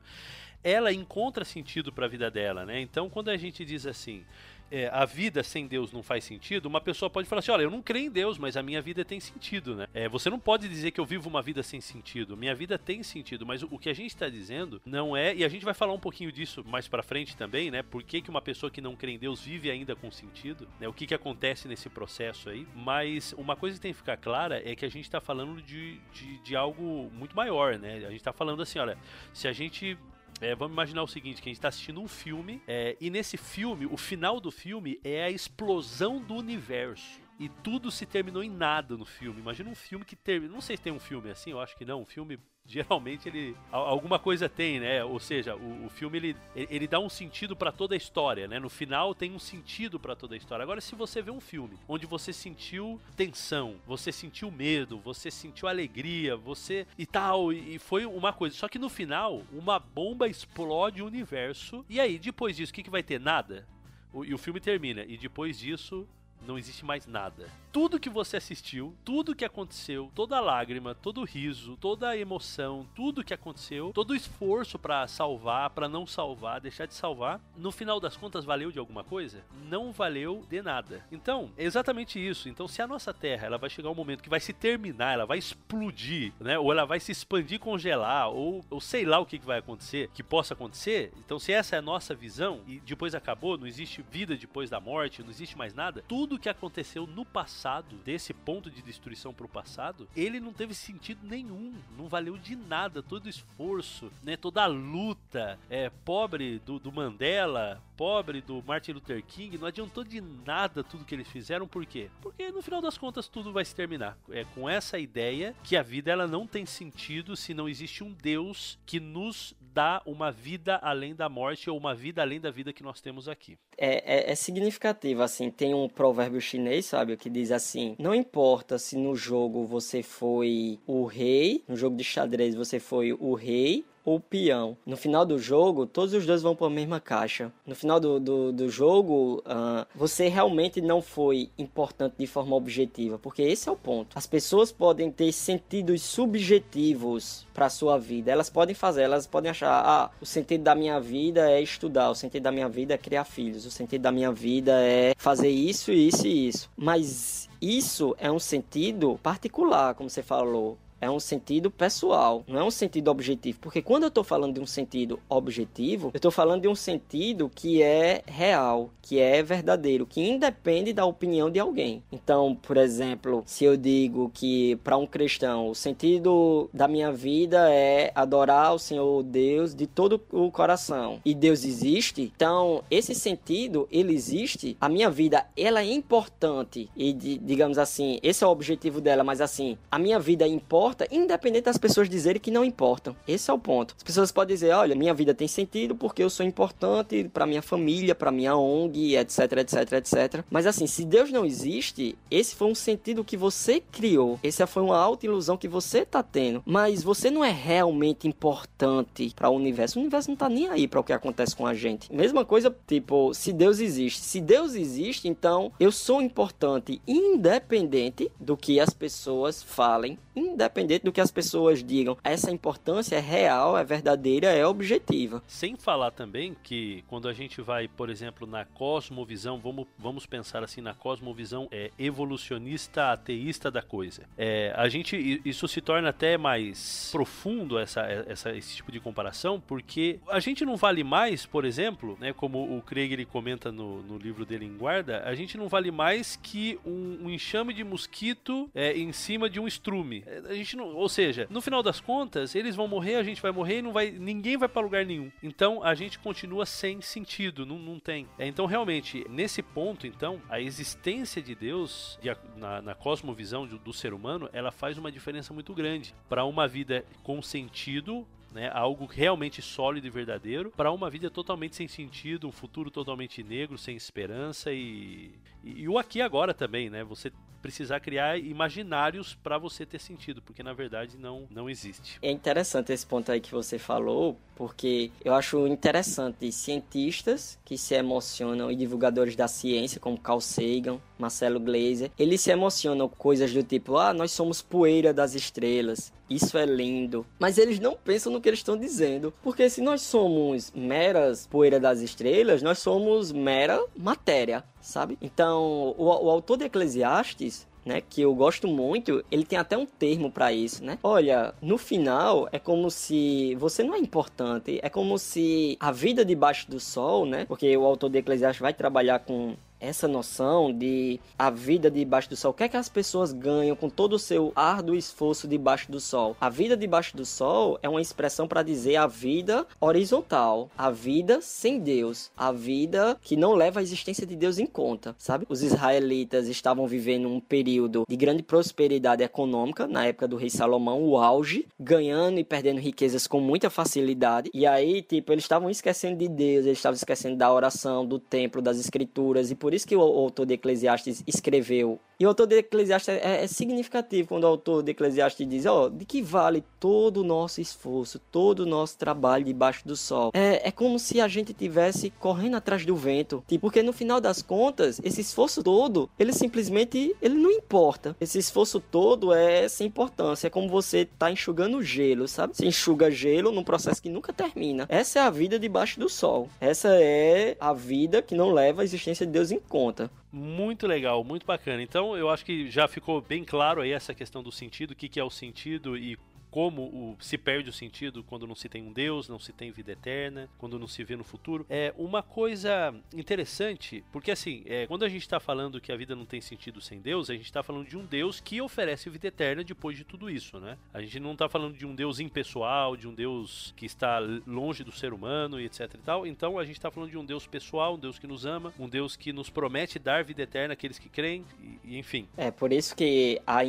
ela encontra sentido para a vida dela, né? Então, quando a gente diz assim, é, a vida sem Deus não faz sentido, uma pessoa pode falar assim: olha, eu não creio em Deus, mas a minha vida tem sentido, né? É, você não pode dizer que eu vivo uma vida sem sentido. Minha vida tem sentido, mas o, que a gente está dizendo não é. E a gente vai falar um pouquinho disso mais para frente também, né? Por que, que uma pessoa que não crê em Deus vive ainda com sentido? Né? O que, que acontece nesse processo aí? Mas uma coisa que tem que ficar clara é que a gente está falando de, de, de algo muito maior, né? A gente está falando assim: olha, se a gente é, vamos imaginar o seguinte, que a gente está assistindo um filme, é, e nesse filme, o final do filme é a explosão do universo e tudo se terminou em nada no filme. Imagina um filme que termina. Não sei se tem um filme assim, eu acho que não. Um filme geralmente ele alguma coisa tem, né? Ou seja, o, o filme ele, ele dá um sentido para toda a história, né? No final tem um sentido para toda a história. Agora, se você vê um filme onde você sentiu tensão, você sentiu medo, você sentiu alegria, você e tal, e, e foi uma coisa. Só que no final, uma bomba explode o universo. E aí, depois disso, o que, que vai ter? Nada. O, e o filme termina. E depois disso, não existe mais nada. Tudo que você assistiu, tudo que aconteceu, toda lágrima, todo riso, toda emoção, tudo que aconteceu, todo esforço para salvar, para não salvar, deixar de salvar, no final das contas valeu de alguma coisa? Não valeu de nada. Então, é exatamente isso. Então, se a nossa Terra, ela vai chegar um momento que vai se terminar, ela vai explodir, né? Ou ela vai se expandir, congelar, ou, ou sei lá o que, que vai acontecer, que possa acontecer. Então, se essa é a nossa visão e depois acabou, não existe vida depois da morte, não existe mais nada, tudo que aconteceu no passado, desse ponto de destruição para o passado, ele não teve sentido nenhum, não valeu de nada todo o esforço, né, toda a luta, é, pobre do, do Mandela, pobre do Martin Luther King, não adiantou de nada tudo que eles fizeram, por quê? Porque no final das contas tudo vai se terminar. É com essa ideia que a vida ela não tem sentido se não existe um Deus que nos dá uma vida além da morte ou uma vida além da vida que nós temos aqui. É, é, é significativo, assim, tem um provérbio chinês, sabe, que diz assim: não importa se no jogo você foi o rei, no jogo de xadrez você foi o rei ou peão. No final do jogo, todos os dois vão para a mesma caixa. No final do, do, do jogo, uh, você realmente não foi importante de forma objetiva, porque esse é o ponto. As pessoas podem ter sentidos subjetivos para sua vida. Elas podem fazer, elas podem achar, ah, o sentido da minha vida é estudar, o sentido da minha vida é criar filhos, o sentido da minha vida é fazer isso, isso e isso. Mas isso é um sentido particular, como você falou é um sentido pessoal, não é um sentido objetivo. Porque quando eu estou falando de um sentido objetivo, eu estou falando de um sentido que é real, que é verdadeiro, que independe da opinião de alguém. Então, por exemplo, se eu digo que para um cristão o sentido da minha vida é adorar o Senhor Deus de todo o coração e Deus existe, então esse sentido ele existe. A minha vida ela é importante e digamos assim, esse é o objetivo dela, mas assim, a minha vida importa importa, independente das pessoas dizerem que não importam. Esse é o ponto. As pessoas podem dizer, olha, minha vida tem sentido porque eu sou importante para minha família, para minha ONG, etc, etc, etc. Mas assim, se Deus não existe, esse foi um sentido que você criou. Essa foi uma alta ilusão que você tá tendo. Mas você não é realmente importante para o universo. O universo não tá nem aí para o que acontece com a gente. Mesma coisa, tipo, se Deus existe. Se Deus existe, então eu sou importante independente do que as pessoas falem, independente independente do que as pessoas digam. Essa importância é real, é verdadeira, é objetiva. Sem falar também que quando a gente vai, por exemplo, na cosmovisão, vamos, vamos pensar assim na cosmovisão é, evolucionista ateísta da coisa. É, a gente isso se torna até mais profundo essa, essa, esse tipo de comparação, porque a gente não vale mais, por exemplo, né, como o Craig ele comenta no, no livro dele em Guarda, a gente não vale mais que um, um enxame de mosquito é, em cima de um estrume. É, a gente não, ou seja, no final das contas, eles vão morrer, a gente vai morrer e não vai, ninguém vai para lugar nenhum. Então a gente continua sem sentido, não, não tem. É, então realmente nesse ponto, então a existência de Deus de, na, na, cosmovisão do, do ser humano, ela faz uma diferença muito grande para uma vida com sentido né, algo realmente sólido e verdadeiro, para uma vida totalmente sem sentido, um futuro totalmente negro, sem esperança e, e, e o aqui agora também, né? Você precisar criar imaginários para você ter sentido, porque na verdade não, não existe. É interessante esse ponto aí que você falou, porque eu acho interessante cientistas que se emocionam e divulgadores da ciência, como Carl Sagan, Marcelo Gleiser, eles se emocionam com coisas do tipo, ah, nós somos poeira das estrelas, isso é lindo. Mas eles não pensam no que eles estão dizendo, porque se nós somos meras poeira das estrelas, nós somos mera matéria sabe? Então, o, o autor de Eclesiastes, né, que eu gosto muito, ele tem até um termo para isso, né? Olha, no final é como se você não é importante, é como se a vida debaixo do sol, né? Porque o autor de Eclesiastes vai trabalhar com essa noção de a vida debaixo do sol. O que é que as pessoas ganham com todo o seu árduo esforço debaixo do sol? A vida debaixo do sol é uma expressão para dizer a vida horizontal, a vida sem Deus, a vida que não leva a existência de Deus em conta, sabe? Os israelitas estavam vivendo um período de grande prosperidade econômica na época do rei Salomão, o auge, ganhando e perdendo riquezas com muita facilidade. E aí, tipo, eles estavam esquecendo de Deus, eles estavam esquecendo da oração, do templo, das escrituras e por por isso que o autor de Eclesiastes escreveu e o autor de Eclesiastes é, é, significativo quando o autor de Eclesiastes diz: Ó, oh, de que vale todo o nosso esforço, todo o nosso trabalho debaixo do sol? É, é como se a gente tivesse correndo atrás do vento. Tipo, porque no final das contas, esse esforço todo, ele simplesmente ele não importa. Esse esforço todo é sem importância. É como você tá enxugando gelo, sabe? Você enxuga gelo num processo que nunca termina. Essa é a vida debaixo do sol. Essa é a vida que não leva a existência de Deus em conta. Muito legal, muito bacana. Então, eu acho que já ficou bem claro aí essa questão do sentido, o que, que é o sentido e como o, se perde o sentido quando não se tem um Deus, não se tem vida eterna, quando não se vê no futuro. É uma coisa interessante, porque assim, é, quando a gente está falando que a vida não tem sentido sem Deus, a gente está falando de um Deus que oferece vida eterna depois de tudo isso, né? A gente não está falando de um Deus impessoal, de um Deus que está longe do ser humano e etc e tal. Então a gente está falando de um Deus pessoal, um Deus que nos ama, um Deus que nos promete dar vida eterna àqueles que creem, e, e enfim. É por isso que a,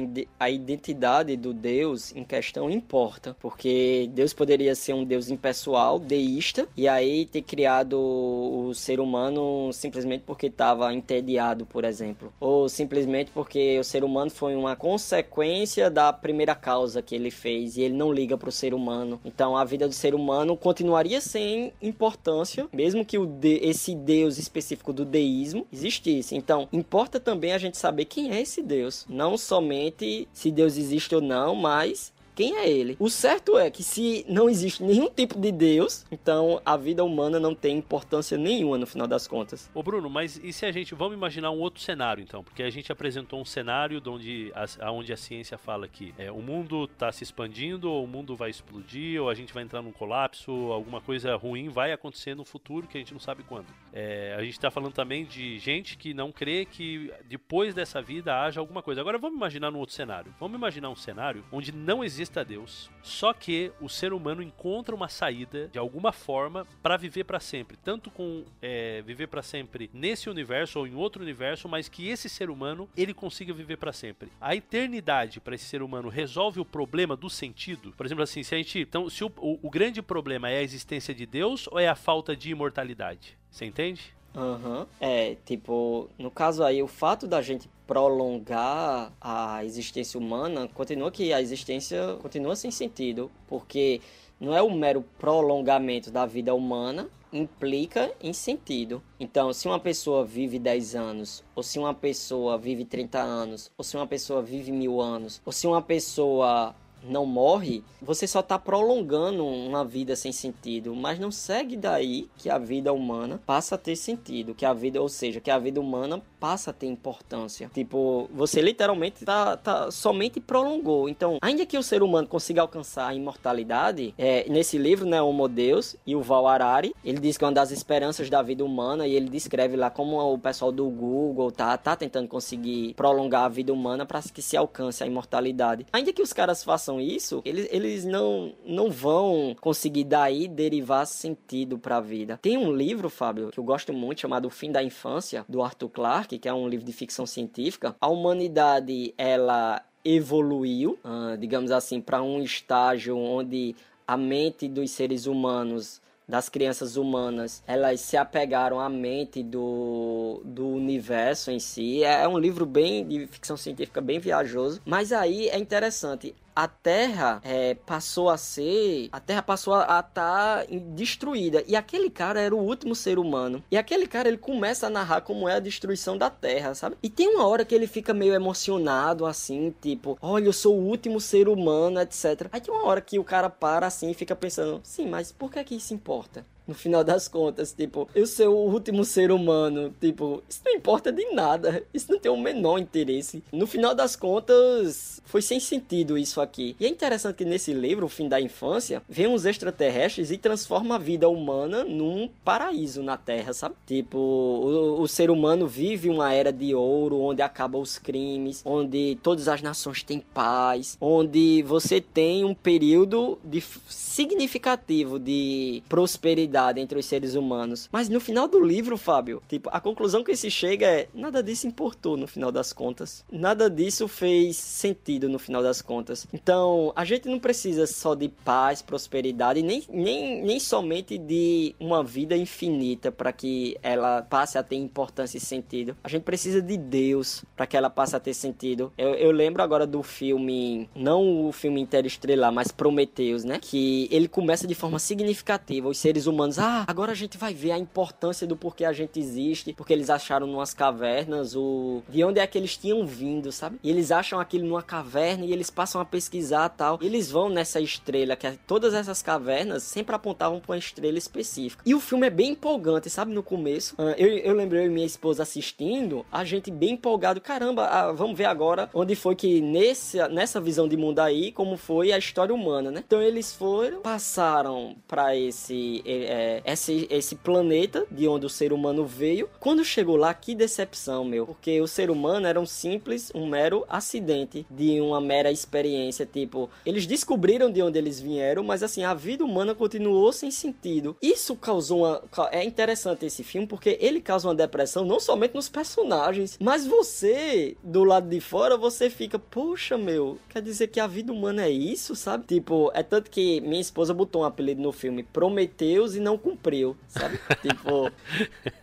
a identidade do Deus em questão importa, porque Deus poderia ser um Deus impessoal, deísta, e aí ter criado o ser humano simplesmente porque estava entediado, por exemplo, ou simplesmente porque o ser humano foi uma consequência da primeira causa que ele fez e ele não liga para o ser humano. Então a vida do ser humano continuaria sem importância, mesmo que o de, esse Deus específico do deísmo existisse. Então importa também a gente saber quem é esse Deus, não somente se Deus existe ou não, mas quem é ele. O certo é que se não existe nenhum tipo de Deus, então a vida humana não tem importância nenhuma no final das contas. Ô Bruno, mas e se a gente vamos imaginar um outro cenário então? Porque a gente apresentou um cenário onde a, onde a ciência fala que é, o mundo está se expandindo, ou o mundo vai explodir, ou a gente vai entrar num colapso, alguma coisa ruim vai acontecer no futuro que a gente não sabe quando. É, a gente está falando também de gente que não crê que depois dessa vida haja alguma coisa. Agora vamos imaginar num outro cenário. Vamos imaginar um cenário onde não existe exista Deus. Só que o ser humano encontra uma saída de alguma forma para viver para sempre, tanto com é, viver para sempre nesse universo ou em outro universo, mas que esse ser humano ele consiga viver para sempre. A eternidade para esse ser humano resolve o problema do sentido. Por exemplo, assim, se a gente então se o, o, o grande problema é a existência de Deus ou é a falta de imortalidade, você entende? Uhum. É, tipo, no caso aí, o fato da gente prolongar a existência humana, continua que a existência continua sem sentido, porque não é o mero prolongamento da vida humana, implica em sentido. Então, se uma pessoa vive 10 anos, ou se uma pessoa vive 30 anos, ou se uma pessoa vive mil anos, ou se uma pessoa não morre, você só está prolongando uma vida sem sentido, mas não segue daí que a vida humana passa a ter sentido, que a vida, ou seja, que a vida humana passa a ter importância. Tipo, você literalmente tá, tá somente prolongou. Então, ainda que o ser humano consiga alcançar a imortalidade, é, nesse livro, né, Homo Deus e o Val Harari, ele diz que é uma das esperanças da vida humana e ele descreve lá como o pessoal do Google tá, tá tentando conseguir prolongar a vida humana para que se alcance a imortalidade. Ainda que os caras façam isso, eles, eles não, não vão conseguir daí derivar sentido para a vida. Tem um livro, Fábio, que eu gosto muito, chamado O Fim da Infância, do Arthur Clarke, que é um livro de ficção científica. A humanidade, ela evoluiu, uh, digamos assim, para um estágio onde a mente dos seres humanos das crianças humanas, elas se apegaram à mente do, do universo em si. É, é um livro bem de ficção científica, bem viajoso. Mas aí é interessante a Terra é, passou a ser. A Terra passou a estar tá destruída. E aquele cara era o último ser humano. E aquele cara ele começa a narrar como é a destruição da Terra, sabe? E tem uma hora que ele fica meio emocionado, assim, tipo, olha, eu sou o último ser humano, etc. Aí tem uma hora que o cara para assim e fica pensando, sim, mas por que que isso importa? No final das contas, tipo, eu ser o último ser humano, tipo, isso não importa de nada, isso não tem o menor interesse. No final das contas, foi sem sentido isso aqui. E é interessante que nesse livro, O Fim da Infância, vem uns extraterrestres e transforma a vida humana num paraíso na Terra, sabe? Tipo, o, o ser humano vive uma era de ouro, onde acabam os crimes, onde todas as nações têm paz, onde você tem um período de significativo de prosperidade entre os seres humanos. Mas no final do livro, Fábio, tipo, a conclusão que se chega é nada disso importou no final das contas. Nada disso fez sentido no final das contas. Então, a gente não precisa só de paz, prosperidade, nem, nem, nem somente de uma vida infinita para que ela passe a ter importância e sentido. A gente precisa de Deus para que ela passe a ter sentido. Eu, eu lembro agora do filme, não o filme Interestrelar, mas Prometeus, né? Que ele começa de forma significativa. Os seres humanos, ah, agora a gente vai ver a importância do porquê a gente existe, porque eles acharam numas cavernas o de onde é que eles tinham vindo, sabe? E eles acham aquilo numa caverna e eles passam a pesquisar tal. E eles vão nessa estrela, que é, todas essas cavernas sempre apontavam para uma estrela específica. E o filme é bem empolgante, sabe? No começo, ah, eu, eu lembrei minha esposa assistindo, a gente bem empolgado, caramba, ah, vamos ver agora onde foi que nesse, nessa visão de mundo aí, como foi a história humana, né? Então eles foram passaram para esse, é, esse, esse planeta de onde o ser humano veio. Quando chegou lá, que decepção, meu. Porque o ser humano era um simples, um mero acidente de uma mera experiência. Tipo, eles descobriram de onde eles vieram, mas assim, a vida humana continuou sem sentido. Isso causou uma. É interessante esse filme porque ele causa uma depressão não somente nos personagens, mas você, do lado de fora, você fica, poxa, meu, quer dizer que a vida humana é isso, sabe? Tipo, é tanto que minha esposa botou um apelido no filme Prometeus e não cumpriu, sabe? tipo,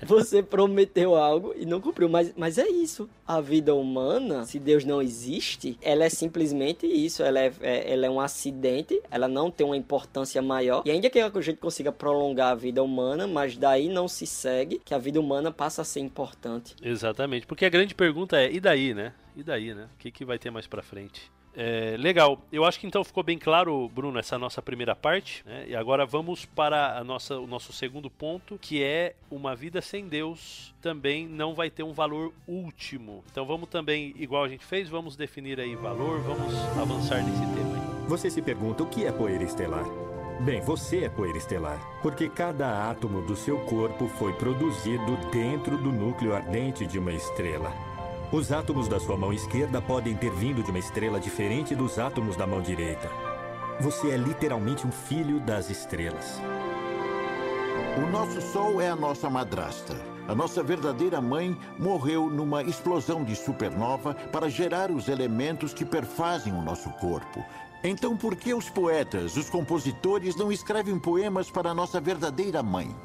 você prometeu algo e não cumpriu, mas, mas é isso. A vida humana, se Deus não existe, ela é simplesmente isso. Ela é, é, ela é um acidente, ela não tem uma importância maior. E ainda que a gente consiga prolongar a vida humana, mas daí não se segue que a vida humana passa a ser importante. Exatamente, porque a grande pergunta é: e daí, né? E daí, né? O que, que vai ter mais pra frente? É, legal. Eu acho que então ficou bem claro, Bruno, essa nossa primeira parte. Né? E agora vamos para a nossa, o nosso segundo ponto, que é uma vida sem Deus também não vai ter um valor último. Então vamos também, igual a gente fez, vamos definir aí valor, vamos avançar nesse tema aí. Você se pergunta o que é poeira estelar? Bem, você é poeira estelar, porque cada átomo do seu corpo foi produzido dentro do núcleo ardente de uma estrela. Os átomos da sua mão esquerda podem ter vindo de uma estrela diferente dos átomos da mão direita. Você é literalmente um filho das estrelas. O nosso Sol é a nossa madrasta. A nossa verdadeira mãe morreu numa explosão de supernova para gerar os elementos que perfazem o nosso corpo. Então, por que os poetas, os compositores, não escrevem poemas para a nossa verdadeira mãe?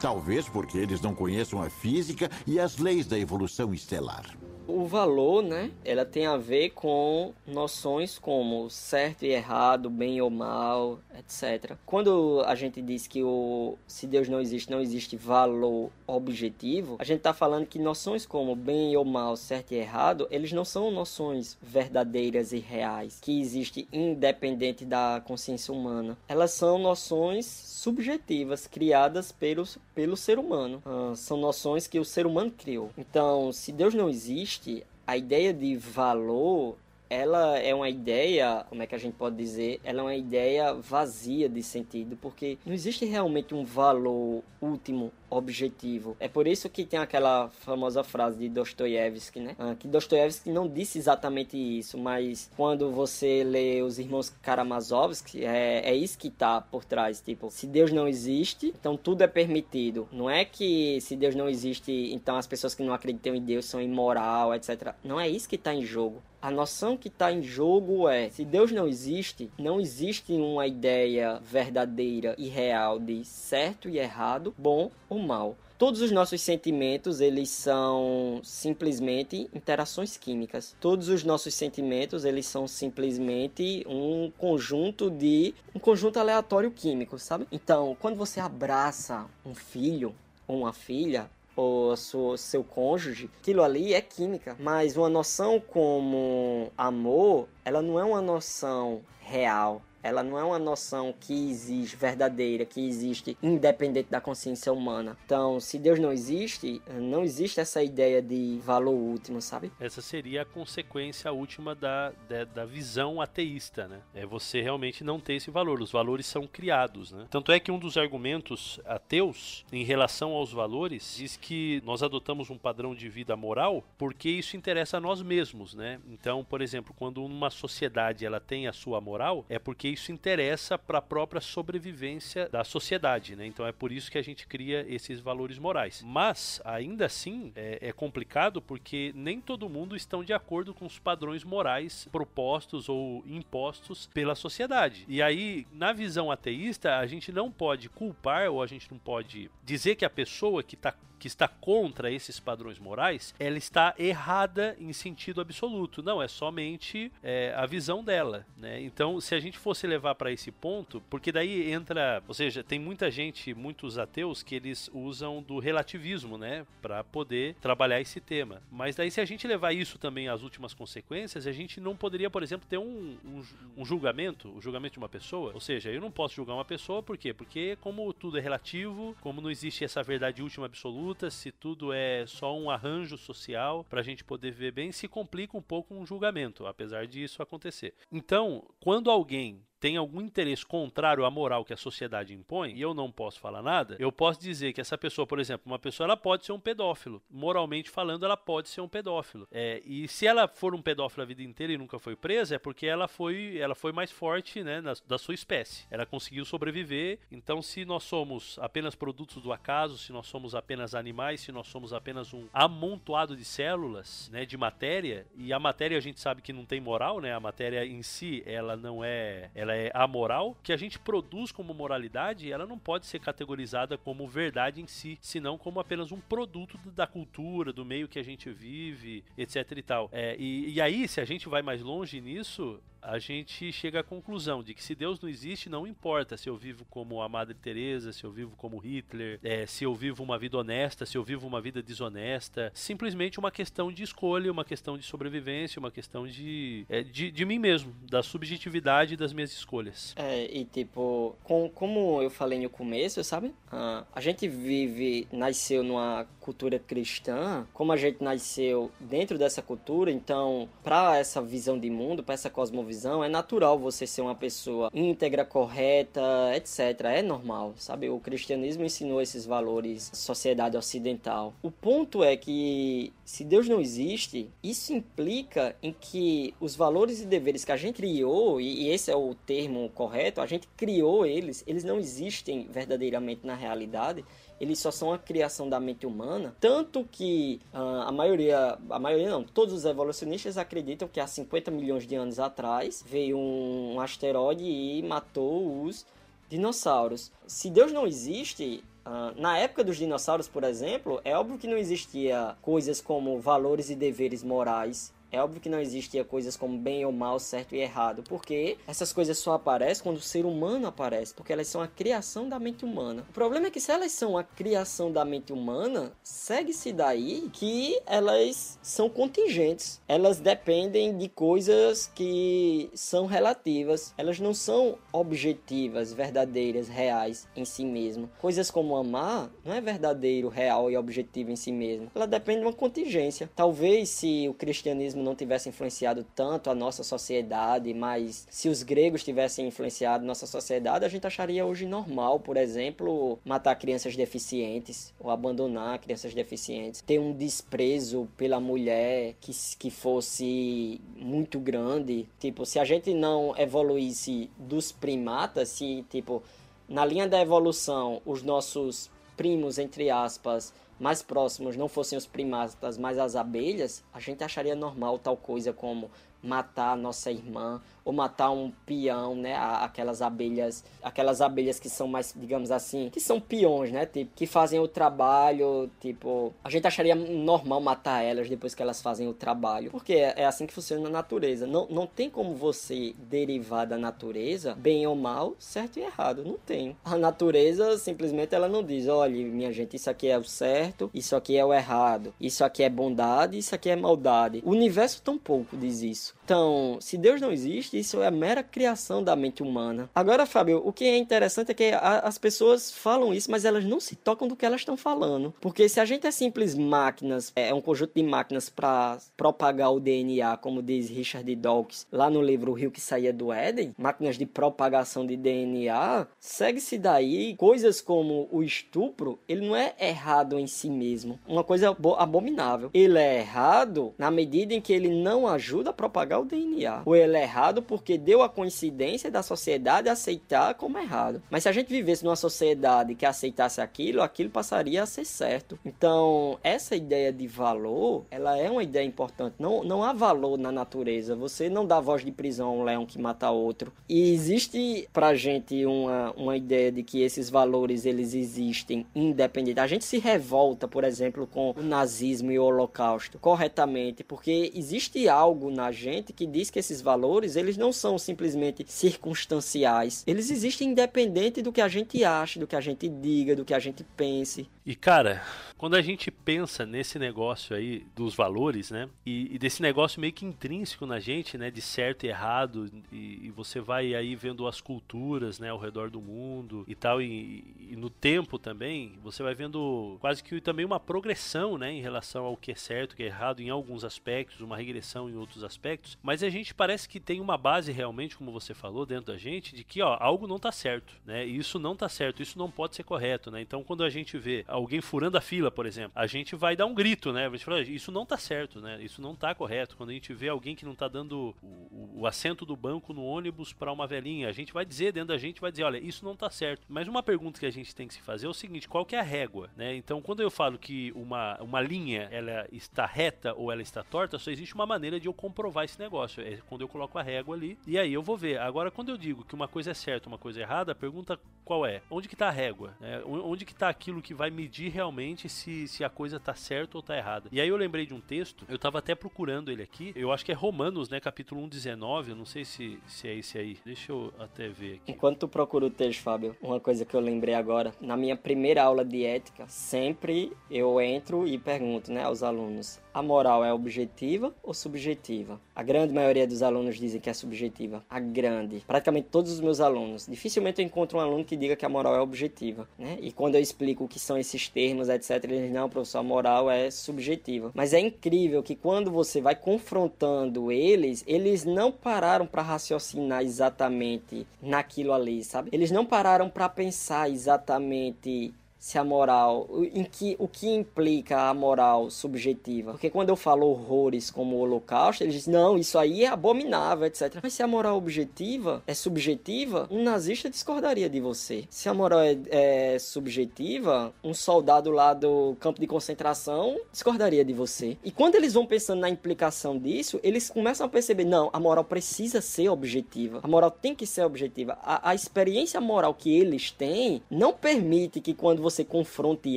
Talvez porque eles não conheçam a física e as leis da evolução estelar. O valor, né, ela tem a ver com noções como certo e errado, bem ou mal, etc. Quando a gente diz que o se Deus não existe, não existe valor objetivo, a gente está falando que noções como bem ou mal, certo e errado, eles não são noções verdadeiras e reais, que existem independente da consciência humana. Elas são noções subjetivas criadas pelo, pelo ser humano. Ah, são noções que o ser humano criou. Então, se Deus não existe, a ideia de valor ela é uma ideia, como é que a gente pode dizer? Ela é uma ideia vazia de sentido, porque não existe realmente um valor último objetivo. É por isso que tem aquela famosa frase de Dostoiévski, né? Ah, que Dostoiévski não disse exatamente isso, mas quando você lê os irmãos Karamazovski, é, é isso que tá por trás. Tipo, se Deus não existe, então tudo é permitido. Não é que se Deus não existe, então as pessoas que não acreditam em Deus são imoral, etc. Não é isso que está em jogo. A noção que está em jogo é: se Deus não existe, não existe uma ideia verdadeira e real de certo e errado, bom ou mal. Todos os nossos sentimentos, eles são simplesmente interações químicas. Todos os nossos sentimentos, eles são simplesmente um conjunto de um conjunto aleatório químico, sabe? Então, quando você abraça um filho ou uma filha, ou sua, seu cônjuge, aquilo ali é química. Mas uma noção como amor, ela não é uma noção real ela não é uma noção que existe verdadeira, que existe independente da consciência humana. Então, se Deus não existe, não existe essa ideia de valor último, sabe? Essa seria a consequência última da, da, da visão ateísta, né? É você realmente não ter esse valor. Os valores são criados, né? Tanto é que um dos argumentos ateus em relação aos valores diz que nós adotamos um padrão de vida moral porque isso interessa a nós mesmos, né? Então, por exemplo, quando uma sociedade ela tem a sua moral, é porque isso interessa para a própria sobrevivência da sociedade, né? Então é por isso que a gente cria esses valores morais. Mas ainda assim é, é complicado porque nem todo mundo estão de acordo com os padrões morais propostos ou impostos pela sociedade. E aí, na visão ateísta, a gente não pode culpar ou a gente não pode dizer que a pessoa que está que está contra esses padrões morais, ela está errada em sentido absoluto. Não, é somente é, a visão dela. Né? Então, se a gente fosse levar para esse ponto, porque daí entra, ou seja, tem muita gente, muitos ateus que eles usam do relativismo, né, para poder trabalhar esse tema. Mas daí, se a gente levar isso também às últimas consequências, a gente não poderia, por exemplo, ter um, um, um julgamento, o julgamento de uma pessoa. Ou seja, eu não posso julgar uma pessoa, por quê? Porque como tudo é relativo, como não existe essa verdade última absoluta se tudo é só um arranjo social para a gente poder viver bem, se complica um pouco um julgamento, apesar disso acontecer. Então, quando alguém tem algum interesse contrário à moral que a sociedade impõe, e eu não posso falar nada, eu posso dizer que essa pessoa, por exemplo, uma pessoa ela pode ser um pedófilo. Moralmente falando, ela pode ser um pedófilo. É, e se ela for um pedófilo a vida inteira e nunca foi presa, é porque ela foi, ela foi mais forte né, na, da sua espécie. Ela conseguiu sobreviver. Então, se nós somos apenas produtos do acaso, se nós somos apenas animais, se nós somos apenas um amontoado de células, né, de matéria, e a matéria a gente sabe que não tem moral, né? A matéria em si, ela não é. Ela ela é amoral, que a gente produz como moralidade, ela não pode ser categorizada como verdade em si, senão como apenas um produto da cultura, do meio que a gente vive, etc e tal. É, e, e aí, se a gente vai mais longe nisso, a gente chega à conclusão de que se Deus não existe, não importa se eu vivo como a Madre Teresa, se eu vivo como Hitler, é, se eu vivo uma vida honesta, se eu vivo uma vida desonesta, simplesmente uma questão de escolha, uma questão de sobrevivência, uma questão de, é, de, de, mim mesmo, da subjetividade das minhas escolhas. É, e tipo, com, como eu falei no começo, sabe? Ah, a gente vive, nasceu numa cultura cristã, como a gente nasceu dentro dessa cultura, então, para essa visão de mundo, para essa cosmovisão, é natural você ser uma pessoa íntegra, correta, etc. É normal, sabe? O cristianismo ensinou esses valores à sociedade ocidental. O ponto é que se Deus não existe, isso implica em que os valores e deveres que a gente criou, e esse é o termo correto, a gente criou eles, eles não existem verdadeiramente na realidade eles só são a criação da mente humana, tanto que uh, a maioria, a maioria não, todos os evolucionistas acreditam que há 50 milhões de anos atrás veio um, asteroide e matou os dinossauros. Se Deus não existe, Uh, na época dos dinossauros, por exemplo, é óbvio que não existia coisas como valores e deveres morais é óbvio que não existia coisas como bem ou mal, certo e errado, porque essas coisas só aparecem quando o ser humano aparece, porque elas são a criação da mente humana. O problema é que se elas são a criação da mente humana, segue-se daí que elas são contingentes. Elas dependem de coisas que são relativas. Elas não são objetivas, verdadeiras, reais em si mesmo. Coisas como amar não é verdadeiro, real e objetivo em si mesmo. Ela depende de uma contingência. Talvez se o cristianismo não tivesse influenciado tanto a nossa sociedade, mas se os gregos tivessem influenciado nossa sociedade, a gente acharia hoje normal, por exemplo, matar crianças deficientes ou abandonar crianças deficientes, ter um desprezo pela mulher que, que fosse muito grande. Tipo, se a gente não evoluísse dos primatas, se, tipo, na linha da evolução, os nossos primos, entre aspas, mais próximos não fossem os primatas, mas as abelhas, a gente acharia normal tal coisa como matar nossa irmã ou matar um peão, né? Aquelas abelhas, aquelas abelhas que são mais, digamos assim, que são peões, né? Tipo, que fazem o trabalho, tipo, a gente acharia normal matar elas depois que elas fazem o trabalho, porque é assim que funciona na natureza. Não, não tem como você derivar da natureza bem ou mal, certo e errado, não tem. A natureza simplesmente ela não diz, olha, minha gente, isso aqui é o certo, isso aqui é o errado, isso aqui é bondade, isso aqui é maldade. O universo tão pouco diz isso. Então, se Deus não existe, isso é a mera criação da mente humana. Agora, Fábio, o que é interessante é que a, as pessoas falam isso, mas elas não se tocam do que elas estão falando. Porque se a gente é simples máquinas, é, é um conjunto de máquinas para propagar o DNA, como diz Richard Dawkins lá no livro O Rio que Saía do Éden, máquinas de propagação de DNA, segue-se daí coisas como o estupro, ele não é errado em si mesmo, uma coisa abominável. Ele é errado na medida em que ele não ajuda a propagar o DNA. Ou ele é errado porque deu a coincidência da sociedade aceitar como errado. Mas se a gente vivesse numa sociedade que aceitasse aquilo, aquilo passaria a ser certo. Então, essa ideia de valor, ela é uma ideia importante. Não, não há valor na natureza. Você não dá voz de prisão a um leão que mata outro. E existe pra gente uma, uma ideia de que esses valores eles existem independente. A gente se revolta, por exemplo, com o nazismo e o holocausto corretamente, porque existe algo na gente que diz que esses valores eles não são simplesmente circunstanciais. Eles existem independente do que a gente ache, do que a gente diga, do que a gente pense. E cara, quando a gente pensa nesse negócio aí dos valores, né? E, e desse negócio meio que intrínseco na gente, né? De certo e errado, e, e, você vai aí vendo as culturas, né? Ao redor do mundo e tal, e, e, no tempo também, você vai vendo quase que também uma progressão, né? Em relação ao que é certo, o que é errado em alguns aspectos, uma regressão em outros aspectos. Mas a gente parece que tem uma base realmente, como você falou, dentro da gente, de que ó, algo não tá certo, né? Isso não tá certo, isso não pode ser correto, né? Então quando a gente vê alguém furando a fila, por exemplo, a gente vai dar um grito, né? A gente fala, isso não tá certo, né? Isso não tá correto. Quando a gente vê alguém que não tá dando o, o, assento do banco no ônibus para uma velhinha, a gente vai dizer dentro da gente, vai dizer, olha, isso não tá certo. Mas uma pergunta que a gente tem que se fazer é o seguinte, qual que é a régua, né? Então, quando eu falo que uma, uma linha, ela está reta ou ela está torta, só existe uma maneira de eu comprovar esse negócio. É quando eu coloco a régua ali, e aí eu vou ver. Agora, quando eu digo que uma coisa é certa, uma coisa é errada, a pergunta qual é? Onde que tá a régua? É, onde que tá aquilo que vai medir realmente se, se a coisa tá certa ou tá errada. E aí eu lembrei de um texto, eu tava até procurando ele aqui, eu acho que é Romanos, né, capítulo 1, 19, eu não sei se, se é esse aí. Deixa eu até ver aqui. Enquanto tu procura o texto, Fábio, uma coisa que eu lembrei agora, na minha primeira aula de ética, sempre eu entro e pergunto, né, aos alunos, a moral é objetiva ou subjetiva? A grande maioria dos alunos dizem que é subjetiva. A grande. Praticamente todos os meus alunos. Dificilmente eu encontro um aluno que diga que a moral é objetiva, né? E quando eu explico o que são esses termos, etc, eles dizem, não, professor, a moral é subjetiva. Mas é incrível que quando você vai confrontando eles, eles não pararam para raciocinar exatamente naquilo ali, sabe? Eles não pararam para pensar exatamente se a moral, em que, o que implica a moral subjetiva. Porque quando eu falo horrores como o holocausto, eles dizem, não, isso aí é abominável, etc. Mas se a moral objetiva é subjetiva, um nazista discordaria de você. Se a moral é, é subjetiva, um soldado lá do campo de concentração discordaria de você. E quando eles vão pensando na implicação disso, eles começam a perceber, não, a moral precisa ser objetiva. A moral tem que ser objetiva. A, a experiência moral que eles têm não permite que quando você você confronte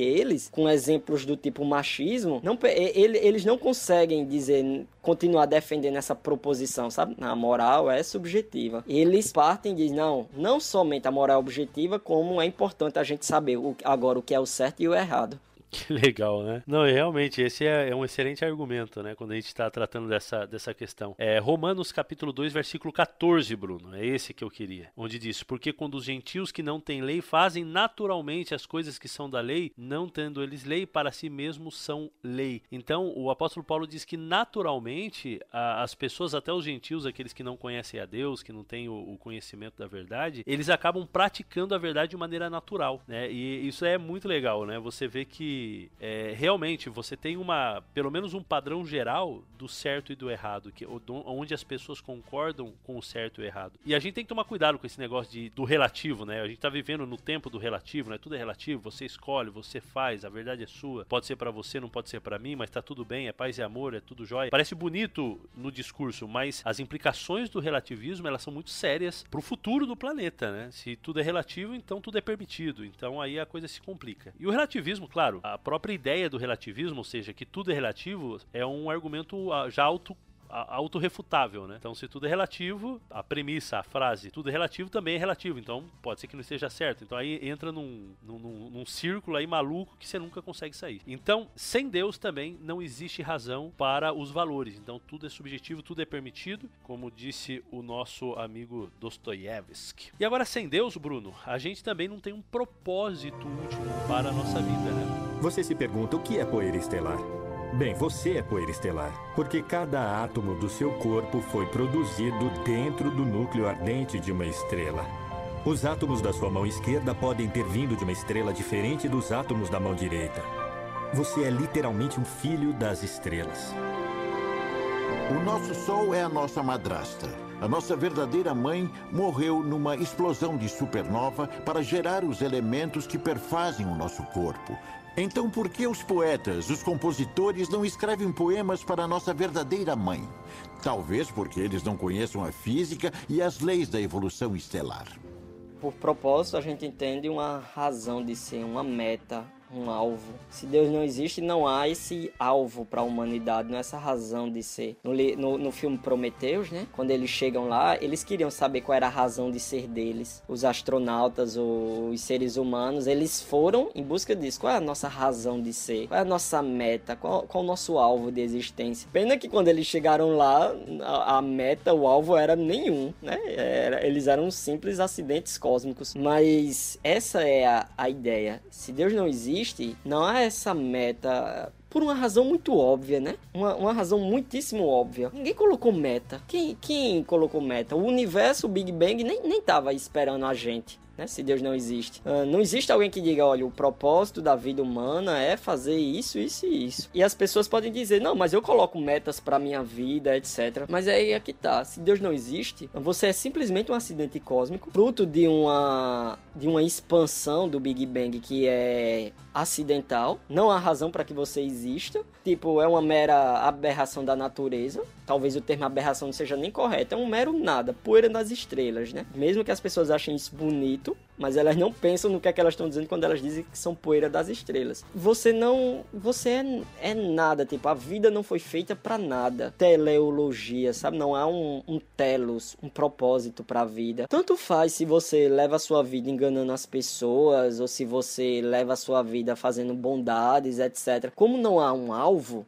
eles com exemplos do tipo machismo, não, ele, eles não conseguem dizer, continuar defendendo essa proposição, sabe? A moral é subjetiva. Eles partem e dizem, não, não somente a moral é objetiva, como é importante a gente saber o, agora o que é o certo e o errado. Que legal, né? Não, realmente, esse é, é, um excelente argumento, né? Quando a gente está tratando dessa, dessa questão. É Romanos capítulo 2, versículo 14, Bruno. É esse que eu queria. Onde diz, porque quando os gentios que não têm lei fazem naturalmente as coisas que são da lei, não tendo eles lei, para si mesmos são lei. Então, o apóstolo Paulo diz que naturalmente a, as pessoas, até os gentios, aqueles que não conhecem a Deus, que não têm o, o conhecimento da verdade, eles acabam praticando a verdade de maneira natural, né? E isso é muito legal, né? Você vê que é, realmente você tem uma, pelo menos um padrão geral do certo e do errado, que onde as pessoas concordam com o certo e o errado. E a gente tem que tomar cuidado com esse negócio de, do relativo, né? A gente tá vivendo no tempo do relativo, né? Tudo é relativo, você escolhe, você faz, a verdade é sua. Pode ser para você, não pode ser para mim, mas tá tudo bem, é paz e amor, é tudo jóia. Parece bonito no discurso, mas as implicações do relativismo, elas são muito sérias pro futuro do planeta, né? Se tudo é relativo, então tudo é permitido. Então aí a coisa se complica. E o relativismo, claro, a própria ideia do relativismo, ou seja, que tudo é relativo, é um argumento ah, já auto autorrefutável, né? Então, se tudo é relativo, a premissa, a frase, tudo é relativo também é relativo. Então, pode ser que não esteja certo. Então, aí entra num, num, num círculo aí maluco que você nunca consegue sair. Então, sem Deus também não existe razão para os valores. Então, tudo é subjetivo, tudo é permitido, como disse o nosso amigo Dostoiévski. E agora, sem Deus, Bruno, a gente também não tem um propósito último para a nossa vida, né? Você se pergunta o que é poeira estelar? Bem, você é poeira estelar, porque cada átomo do seu corpo foi produzido dentro do núcleo ardente de uma estrela. Os átomos da sua mão esquerda podem ter vindo de uma estrela diferente dos átomos da mão direita. Você é literalmente um filho das estrelas. O nosso Sol é a nossa madrasta. A nossa verdadeira mãe morreu numa explosão de supernova para gerar os elementos que perfazem o nosso corpo. Então, por que os poetas, os compositores, não escrevem poemas para a nossa verdadeira mãe? Talvez porque eles não conheçam a física e as leis da evolução estelar. Por propósito, a gente entende uma razão de ser, uma meta, um alvo. Se Deus não existe, não há esse alvo para a humanidade, não é essa razão de ser. No, no, no, filme Prometeus, né? Quando eles chegam lá, eles queriam saber qual era a razão de ser deles. Os astronautas, os seres humanos, eles foram em busca disso. Qual é a nossa razão de ser? Qual é a nossa meta? Qual, qual o nosso alvo de existência? Pena que quando eles chegaram lá, a, a meta, o alvo era nenhum, né? Era, eles eram simples acidentes cósmicos. Mas essa é a, a ideia. Se Deus não existe, existe, não há essa meta por uma razão muito óbvia, né? Uma, uma razão muitíssimo óbvia. Ninguém colocou meta. Quem, quem colocou meta? O universo, o Big Bang, nem, nem tava esperando a gente né? Se Deus não existe. Uh, não existe alguém que diga, olha, o propósito da vida humana é fazer isso, isso e isso. E as pessoas podem dizer, não, mas eu coloco metas para minha vida, etc. Mas aí é que tá. Se Deus não existe, você é simplesmente um acidente cósmico, fruto de uma de uma expansão do Big Bang que é acidental. Não há razão para que você exista. Tipo, é uma mera aberração da natureza. Talvez o termo aberração não seja nem correto. É um mero nada, poeira das estrelas, né? Mesmo que as pessoas achem isso bonito mas elas não pensam no que, é que elas estão dizendo quando elas dizem que são poeira das estrelas. Você não. Você é, é nada, tipo, a vida não foi feita para nada. Teleologia, sabe? Não há um, um telos, um propósito para a vida. Tanto faz se você leva a sua vida enganando as pessoas, ou se você leva a sua vida fazendo bondades, etc. Como não há um alvo,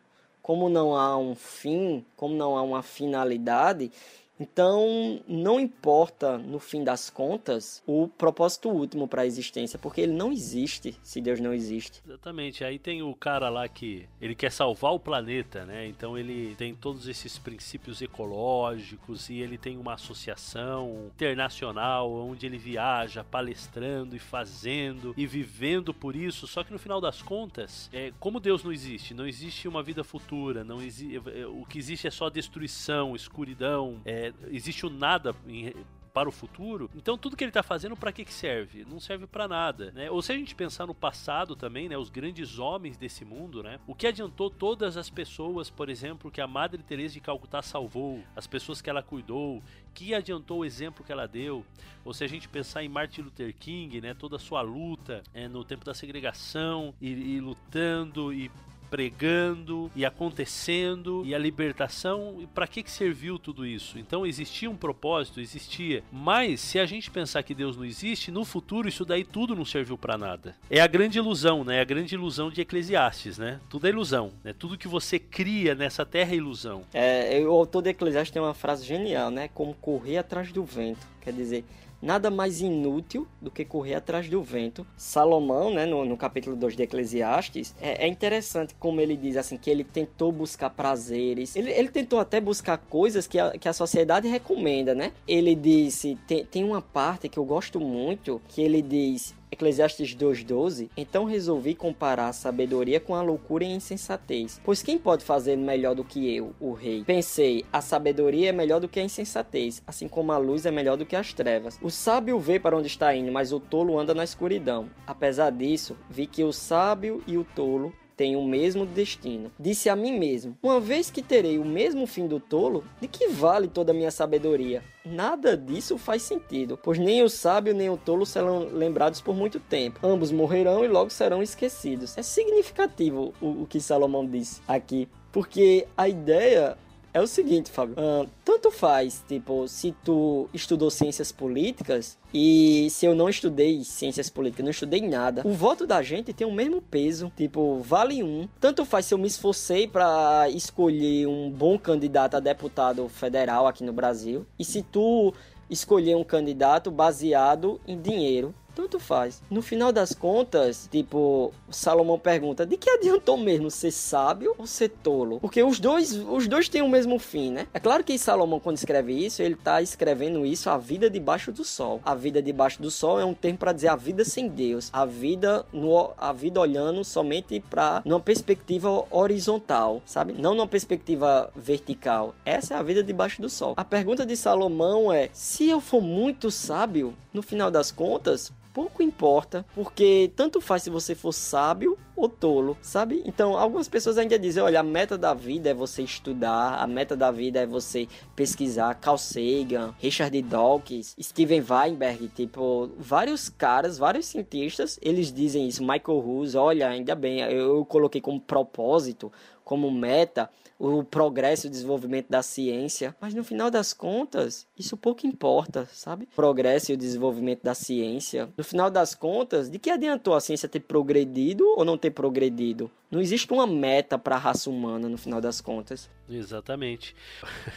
como não há um fim, como não há uma finalidade, então, não importa, no fim das contas, o propósito último para a existência, porque ele não existe se Deus não existe. Exatamente. Aí tem o cara lá que ele quer salvar o planeta, né? Então ele tem todos esses princípios ecológicos e ele tem uma associação internacional onde ele viaja palestrando e fazendo e vivendo por isso. Só que no final das contas, é, como Deus não existe, não existe uma vida futura, não existe, o que existe é só destruição, escuridão, é, existe o nada em, para o futuro, então tudo que ele está fazendo para que, que serve? Não serve para nada, né? Ou se a gente pensar no passado também, né, os grandes homens desse mundo, né? O que adiantou todas as pessoas, por exemplo, que a Madre Teresa de Calcutá salvou, as pessoas que ela cuidou, que adiantou o exemplo que ela deu? Ou se a gente pensar em Martin Luther King, né, toda a sua luta é, no tempo da segregação e, e lutando e pregando e acontecendo e a libertação e para que que serviu tudo isso? Então existia um propósito, existia. Mas se a gente pensar que Deus não existe, no futuro isso daí tudo não serviu para nada. É a grande ilusão, né? É a grande ilusão de Eclesiastes, né? Tudo é ilusão, né? Tudo que você cria nessa terra é ilusão. É, o autor de Eclesiastes tem uma frase genial, né? Como correr atrás do vento. Quer dizer, nada mais inútil do que correr atrás do vento. Salomão, né, no, no capítulo 2 de Eclesiastes, é, é, interessante como ele diz assim que ele tentou buscar prazeres, ele, ele tentou até buscar coisas que a, que a sociedade recomenda, né? Ele disse, tem, tem uma parte que eu gosto muito, que ele diz, Eclesiastes 2,12 Então resolvi comparar a sabedoria com a loucura e a insensatez. Pois quem pode fazer melhor do que eu, o rei? Pensei, a sabedoria é melhor do que a insensatez, assim como a luz é melhor do que as trevas. O sábio vê para onde está indo, mas o tolo anda na escuridão. Apesar disso, vi que o sábio e o tolo têm o mesmo destino. Disse a mim mesmo: Uma vez que terei o mesmo fim do tolo, de que vale toda a minha sabedoria? Nada disso faz sentido, pois nem o sábio nem o tolo serão lembrados por muito tempo. Ambos morrerão e logo serão esquecidos. É significativo o, o que Salomão disse aqui, porque a ideia é o seguinte, Fábio. Uh, tanto faz, tipo, se tu estudou ciências políticas e se eu não estudei ciências políticas, não estudei nada, o voto da gente tem o mesmo peso, tipo, vale um. Tanto faz se eu me esforcei para escolher um bom candidato a deputado federal aqui no Brasil e se tu escolher um candidato baseado em dinheiro tanto faz. No final das contas, tipo, Salomão pergunta: de que adiantou mesmo ser sábio ou ser tolo? Porque os dois, os dois têm o mesmo fim, né? É claro que Salomão, quando escreve isso, ele tá escrevendo isso a vida debaixo do sol. A vida debaixo do sol é um termo para dizer a vida sem Deus, a vida no, a vida olhando somente para numa perspectiva horizontal, sabe? Não numa perspectiva vertical. Essa é a vida debaixo do sol. A pergunta de Salomão é: se eu for muito sábio, no final das contas, pouco importa, porque tanto faz se você for sábio ou tolo, sabe? Então, algumas pessoas ainda dizem, olha, a meta da vida é você estudar, a meta da vida é você pesquisar. Carl Sagan, Richard Dawkins, Steven Weinberg, tipo, vários caras, vários cientistas, eles dizem isso. Michael Hughes, olha, ainda bem, eu coloquei como propósito, como meta, o progresso e o desenvolvimento da ciência, mas no final das contas, isso pouco importa, sabe? Progresso e o desenvolvimento da ciência. No final das contas, de que adiantou a ciência ter progredido ou não ter progredido? Não existe uma meta para a raça humana no final das contas. Exatamente.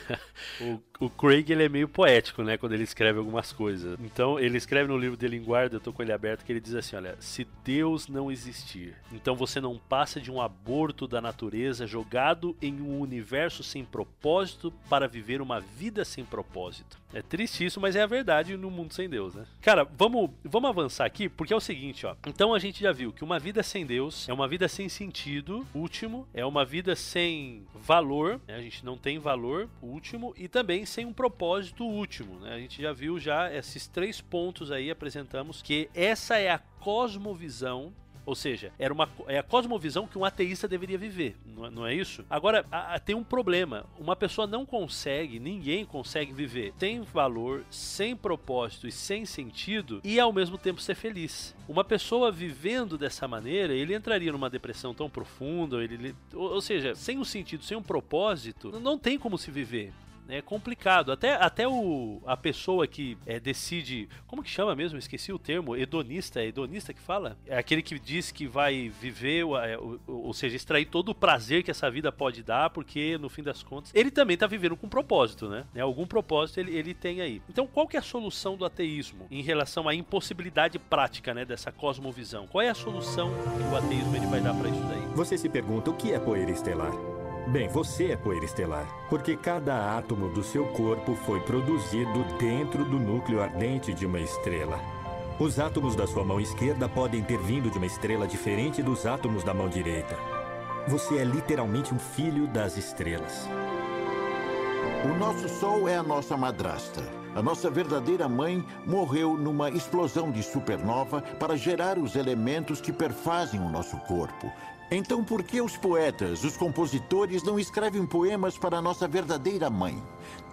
o, o, Craig ele é meio poético, né, quando ele escreve algumas coisas. Então ele escreve no livro dele em eu tô com ele aberto, que ele diz assim, olha, se Deus não existir, então você não passa de um aborto da natureza jogado em um universo sem propósito para viver uma vida sem propósito. É triste isso, mas é a verdade no mundo sem Deus, né? Cara, vamos, vamos avançar aqui, porque é o seguinte, ó. Então a gente já viu que uma vida sem Deus é uma vida sem sentido, último, é uma vida sem valor, né? a gente não tem valor, último, e também sem um propósito último, né? A gente já viu já esses três pontos aí, apresentamos que essa é a cosmovisão ou seja, era uma, é a cosmovisão que um ateísta deveria viver, não é, não é isso? Agora, a, a, tem um problema. Uma pessoa não consegue, ninguém consegue viver sem valor, sem propósito e sem sentido e ao mesmo tempo ser feliz. Uma pessoa vivendo dessa maneira, ele entraria numa depressão tão profunda, ele, ou, ou seja, sem um sentido, sem um propósito, não tem como se viver é complicado. Até, até o, a pessoa que é, decide. Como que chama mesmo? Esqueci o termo. Hedonista. É hedonista que fala? É aquele que diz que vai viver, é, ou, ou seja, extrair todo o prazer que essa vida pode dar, porque no fim das contas ele também está vivendo com propósito, né? É, algum propósito ele, ele tem aí. Então, qual que é a solução do ateísmo em relação à impossibilidade prática, né, dessa cosmovisão? Qual é a solução que o ateísmo ele vai dar para isso daí? Você se pergunta o que é poeira estelar? Bem, você é poeira estelar, porque cada átomo do seu corpo foi produzido dentro do núcleo ardente de uma estrela. Os átomos da sua mão esquerda podem ter vindo de uma estrela diferente dos átomos da mão direita. Você é literalmente um filho das estrelas. O nosso Sol é a nossa madrasta. A nossa verdadeira mãe morreu numa explosão de supernova para gerar os elementos que perfazem o nosso corpo. Então, por que os poetas, os compositores, não escrevem poemas para a nossa verdadeira mãe?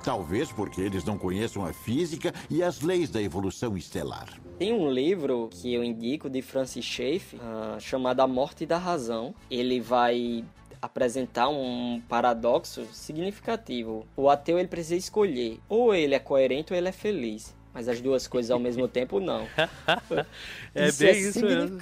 Talvez porque eles não conheçam a física e as leis da evolução estelar. Tem um livro que eu indico de Francis Schaeffer, uh, chamado A Morte da Razão. Ele vai apresentar um paradoxo significativo. O ateu ele precisa escolher, ou ele é coerente ou ele é feliz. Mas as duas coisas ao mesmo tempo não. é isso bem é isso mesmo.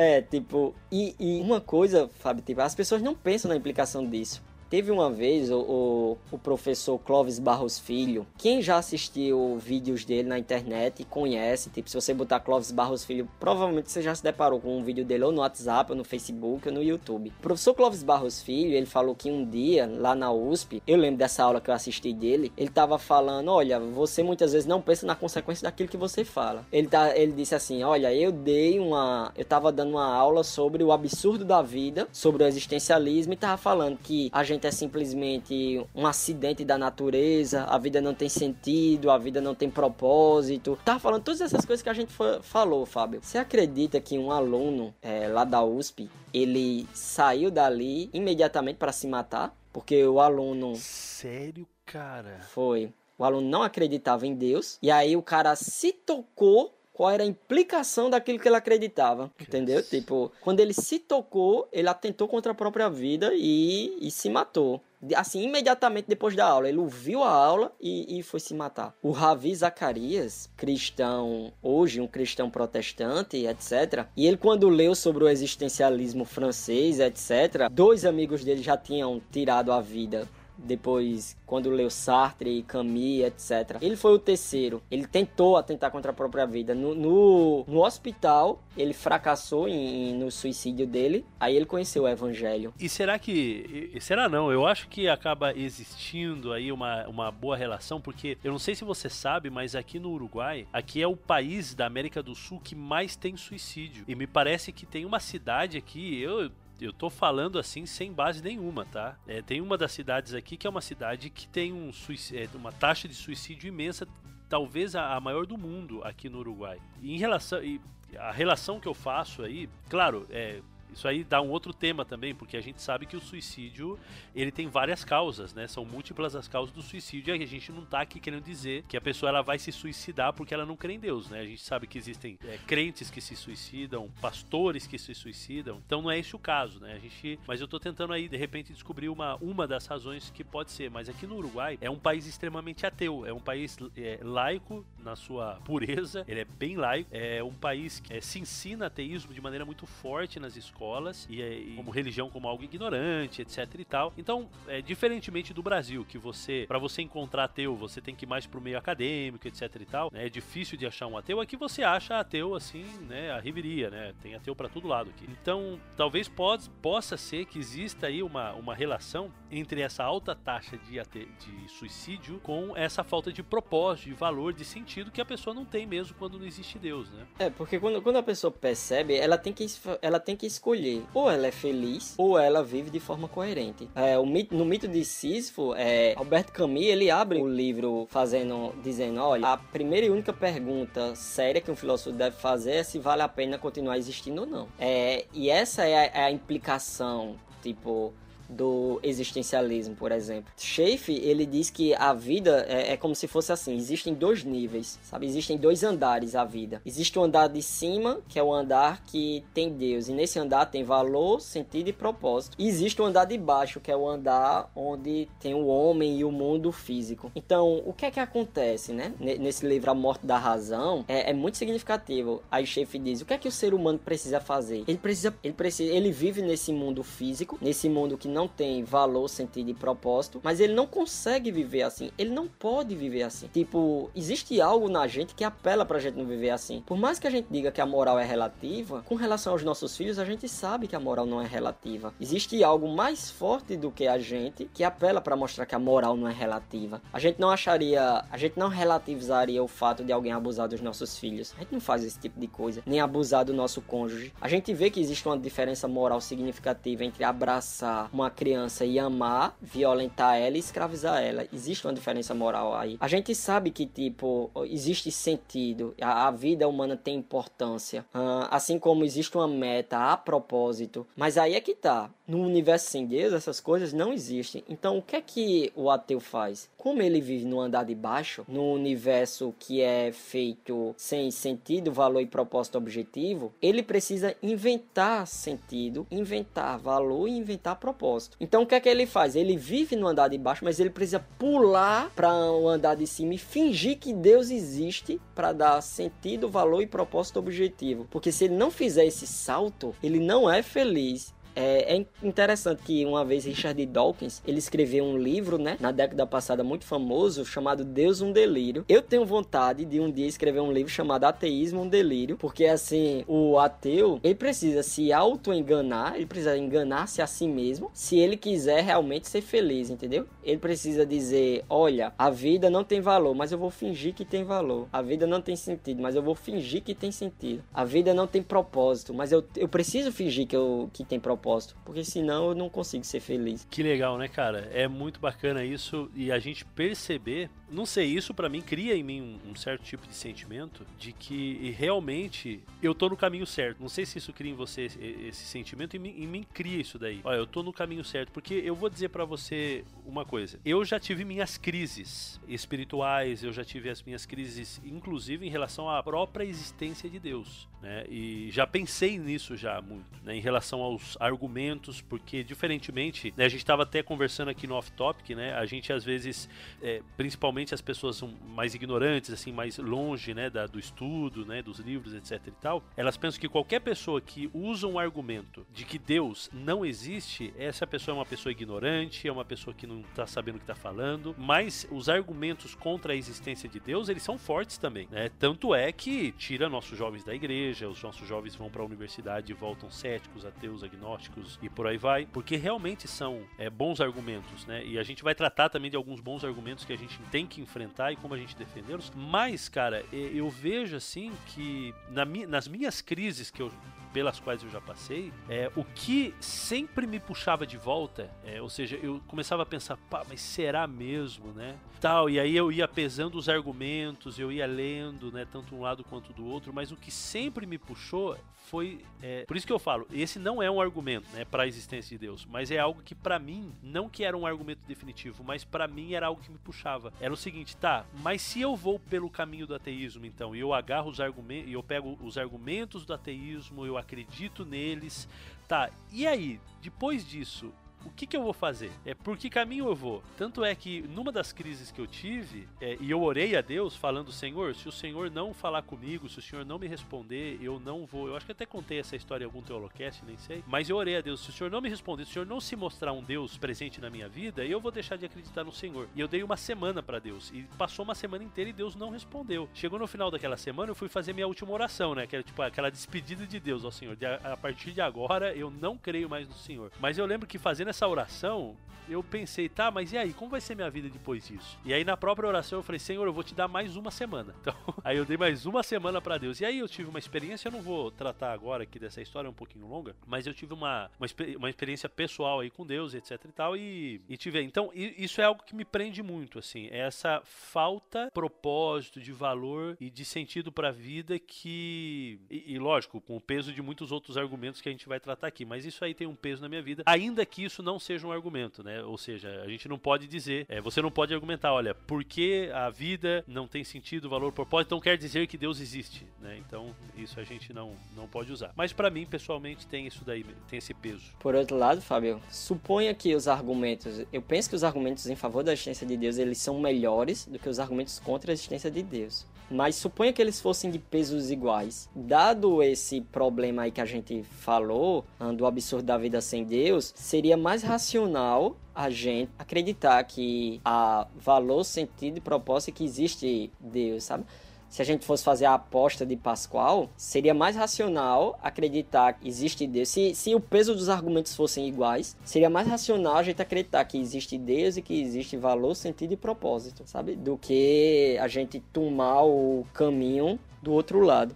É, tipo, e, e uma coisa, Fábio, tipo, as pessoas não pensam na implicação disso. Teve uma vez o, o, o, professor Clóvis Barros Filho. Quem já assistiu vídeos dele na internet conhece. Tipo, se você botar Clóvis Barros Filho, provavelmente você já se deparou com um vídeo dele ou no WhatsApp, ou no Facebook, ou no YouTube. O professor Clóvis Barros Filho, ele falou que um dia, lá na USP, eu lembro dessa aula que eu assisti dele, ele tava falando: olha, você muitas vezes não pensa na consequência daquilo que você fala. Ele, tá, ele disse assim: olha, eu dei uma. Eu tava dando uma aula sobre o absurdo da vida, sobre o existencialismo, e tava falando que a gente é simplesmente um acidente da natureza, a vida não tem sentido, a vida não tem propósito. Tá falando todas essas coisas que a gente falou, Fábio. Você acredita que um aluno é, lá da USP, ele saiu dali imediatamente para se matar? Porque o aluno. Sério, cara? Foi. O aluno não acreditava em Deus. E aí o cara se tocou qual era a implicação daquilo que ele acreditava, entendeu? Tipo, quando ele se tocou, ele atentou contra a própria vida e, e se matou. Assim, imediatamente depois da aula, ele ouviu a aula e, e foi se matar. O Ravi Zacarias, cristão, hoje um cristão protestante, etc. E ele, quando leu sobre o existencialismo francês, etc., dois amigos dele já tinham tirado a vida depois quando leu Sartre, Camus, etc. Ele foi o terceiro. Ele tentou atentar contra a própria vida. No, no, no hospital, ele fracassou em, no suicídio dele. Aí ele conheceu o evangelho. E será que. Será não? Eu acho que acaba existindo aí uma, uma boa relação, porque eu não sei se você sabe, mas aqui no Uruguai, aqui é o país da América do Sul que mais tem suicídio. E me parece que tem uma cidade aqui, eu eu tô falando assim sem base nenhuma, tá? É, tem uma das cidades aqui que é uma cidade que tem um é, uma taxa de suicídio imensa, talvez a, a, maior do mundo aqui no Uruguai. E em relação. E a relação que eu faço aí, claro, é isso aí dá um outro tema também, porque a gente sabe que o suicídio ele tem várias causas, né? São múltiplas as causas do suicídio e a gente não tá aqui querendo dizer que a pessoa ela vai se suicidar porque ela não crê em Deus, né? A gente sabe que existem é, crentes que se suicidam, pastores que se suicidam, então não é esse o caso, né? A gente, mas eu tô tentando aí de repente descobrir uma, uma das razões que pode ser, mas aqui no Uruguai é um país extremamente ateu, é um país é, laico na sua pureza, ele é bem laico, é um país que é, se ensina ateísmo de maneira muito forte nas escolas escolas e, e como religião como algo ignorante, etc e tal. Então, é, diferentemente do Brasil, que você, para você encontrar ateu, você tem que ir mais pro meio acadêmico, etc e tal, né? É difícil de achar um ateu. Aqui você acha ateu assim, né? A riveria, né? Tem ateu para todo lado aqui. Então, talvez pode, possa ser que exista aí uma, uma relação entre essa alta taxa de, ate, de suicídio com essa falta de propósito, de valor, de sentido que a pessoa não tem mesmo quando não existe Deus, né? É, porque quando, quando a pessoa percebe, ela tem que, ela tem que escolher escolher ou ela é feliz ou ela vive de forma coerente. É, o mito, no mito de Sísifo, é, Alberto Camus ele abre o livro fazendo, dizendo, olha, a primeira e única pergunta séria que um filósofo deve fazer é se vale a pena continuar existindo ou não. É, e essa é a, é a implicação, tipo do existencialismo, por exemplo. Schaefer, ele diz que a vida é, é, como se fosse assim, existem dois níveis, sabe? Existem dois andares a vida. Existe o andar de cima, que é o andar que tem Deus, e nesse andar tem valor, sentido e propósito. E existe o andar de baixo, que é o andar onde tem o homem e o mundo físico. Então, o que é que acontece, né? Nesse livro A Morte da Razão, é, é muito significativo. Aí Schaefer diz, o que é que o ser humano precisa fazer? Ele precisa, ele precisa, ele vive nesse mundo físico, nesse mundo que não tem valor, sentido e propósito, mas ele não consegue viver assim. Ele não pode viver assim. Tipo, existe algo na gente que apela pra gente não viver assim. Por mais que a gente diga que a moral é relativa, com relação aos nossos filhos, a gente sabe que a moral não é relativa. Existe algo mais forte do que a gente que apela para mostrar que a moral não é relativa. A gente não acharia, a gente não relativizaria o fato de alguém abusar dos nossos filhos. A gente não faz esse tipo de coisa, nem abusar do nosso cônjuge. A gente vê que existe uma diferença moral significativa entre abraçar uma uma criança e amar, violentar ela e escravizar ela. Existe uma diferença moral aí. A gente sabe que, tipo, existe sentido, a, a vida humana tem importância, uh, assim como existe uma meta a propósito. Mas aí é que tá. No universo sem Deus, essas coisas não existem. Então, o que é que o ateu faz? Como ele vive no andar de baixo, no universo que é feito sem sentido, valor e propósito objetivo, ele precisa inventar sentido, inventar valor e inventar propósito. Então, o que é que ele faz? Ele vive no andar de baixo, mas ele precisa pular para o andar de cima e fingir que Deus existe para dar sentido, valor e propósito objetivo. Porque se ele não fizer esse salto, ele não é feliz é, é, interessante que uma vez Richard Dawkins ele escreveu um livro, né, na década passada muito famoso, chamado Deus um Delírio. Eu tenho vontade de um dia escrever um livro chamado Ateísmo um Delírio, porque assim o ateu ele precisa se auto-enganar, ele precisa enganar-se a si mesmo, se ele quiser realmente ser feliz, entendeu? Ele precisa dizer, olha, a vida não tem valor, mas eu vou fingir que tem valor. A vida não tem sentido, mas eu vou fingir que tem sentido. A vida não tem propósito, mas eu, eu preciso fingir que, eu, que tem propósito propósito, porque senão eu não consigo ser feliz. Que legal, né, cara? É muito bacana isso e a gente perceber, não sei, isso para mim cria em mim um, um, certo tipo de sentimento de que realmente eu tô no caminho certo. Não sei se isso cria em você esse, esse sentimento e em mim cria isso daí. Olha, eu tô no caminho certo, porque eu vou dizer para você uma coisa. Eu já tive minhas crises espirituais, eu já tive as minhas crises, inclusive em relação à própria existência de Deus, né? E já pensei nisso já muito, né? Em relação aos argumentos, porque diferentemente, né, a gente estava até conversando aqui no off-topic, né? A gente às vezes, é, principalmente as pessoas são mais ignorantes, assim, mais longe, né, da, do estudo, né, dos livros, etc e tal, elas pensam que qualquer pessoa que usa um argumento de que Deus não existe, essa pessoa é uma pessoa ignorante, é uma pessoa que não está sabendo o que está falando, mas os argumentos contra a existência de Deus, eles são fortes também, né? Tanto é que tira nossos jovens da igreja, os nossos jovens vão para a universidade e voltam céticos, ateus, agnósticos, gnósticos e por aí vai, porque realmente são é, bons argumentos, né? E a gente vai tratar também de alguns bons argumentos que a gente tem que enfrentar e como a gente defendê-los. Mas, cara, eu vejo assim que na, nas minhas crises que eu pelas quais eu já passei, é, o que sempre me puxava de volta, é, ou seja, eu começava a pensar, pá, mas será mesmo, né? Tal, e aí eu ia pesando os argumentos, eu ia lendo, né, tanto um lado quanto do outro, mas o que sempre me puxou foi, é, por isso que eu falo, esse não é um argumento, né, para a existência de Deus, mas é algo que para mim não que era um argumento definitivo, mas para mim era algo que me puxava. Era o seguinte, tá, mas se eu vou pelo caminho do ateísmo, então, e eu agarro os argumentos, e eu pego os argumentos do ateísmo, eu acredito neles. Tá, e aí, depois disso, o que, que eu vou fazer? É por que caminho eu vou? Tanto é que numa das crises que eu tive, é, e eu orei a Deus falando, Senhor, se o Senhor não falar comigo, se o Senhor não me responder, eu não vou. Eu acho que até contei essa história em algum teolocast, nem sei. Mas eu orei a Deus, se o Senhor não me responder, se o Senhor não se mostrar um Deus presente na minha vida, eu vou deixar de acreditar no Senhor. E eu dei uma semana para Deus. E passou uma semana inteira e Deus não respondeu. Chegou no final daquela semana, eu fui fazer minha última oração, né? Que era tipo aquela despedida de Deus ao Senhor. De, a, a partir de agora, eu não creio mais no Senhor. Mas eu lembro que fazendo essa oração, eu pensei, tá, mas e aí, como vai ser minha vida depois disso? E aí na própria oração eu falei, Senhor, eu vou te dar mais uma semana. Então, aí eu dei mais uma semana para Deus. E aí eu tive uma experiência, eu não vou tratar agora aqui dessa história, é um pouquinho longa, mas eu tive uma, uma, uma experiência pessoal aí com Deus, etc e tal, e, e tive. Então, isso é algo que me prende muito, assim, é essa falta de propósito, de valor e de sentido para a vida que, e, e lógico, com o peso de muitos outros argumentos que a gente vai tratar aqui, mas isso aí tem um peso na minha vida, ainda que isso não seja um argumento, né? Ou seja, a gente não pode dizer, é, você não pode argumentar, olha, porque a vida não tem sentido, valor, propósito, então quer dizer que Deus existe, né? Então isso a gente não, não pode usar. Mas para mim, pessoalmente, tem isso daí, tem esse peso. Por outro lado, Fábio, suponha que os argumentos, eu penso que os argumentos em favor da existência de Deus, eles são melhores do que os argumentos contra a existência de Deus. Mas suponha que eles fossem de pesos iguais. Dado esse problema aí que a gente falou, do absurdo da vida sem Deus, seria mais racional a gente acreditar que há valor, sentido e propósito que existe Deus, sabe? Se a gente fosse fazer a aposta de Pascoal, seria mais racional acreditar que existe Deus. Se, se o peso dos argumentos fossem iguais, seria mais racional a gente acreditar que existe Deus e que existe valor, sentido e propósito, sabe? Do que a gente tomar o caminho do outro lado.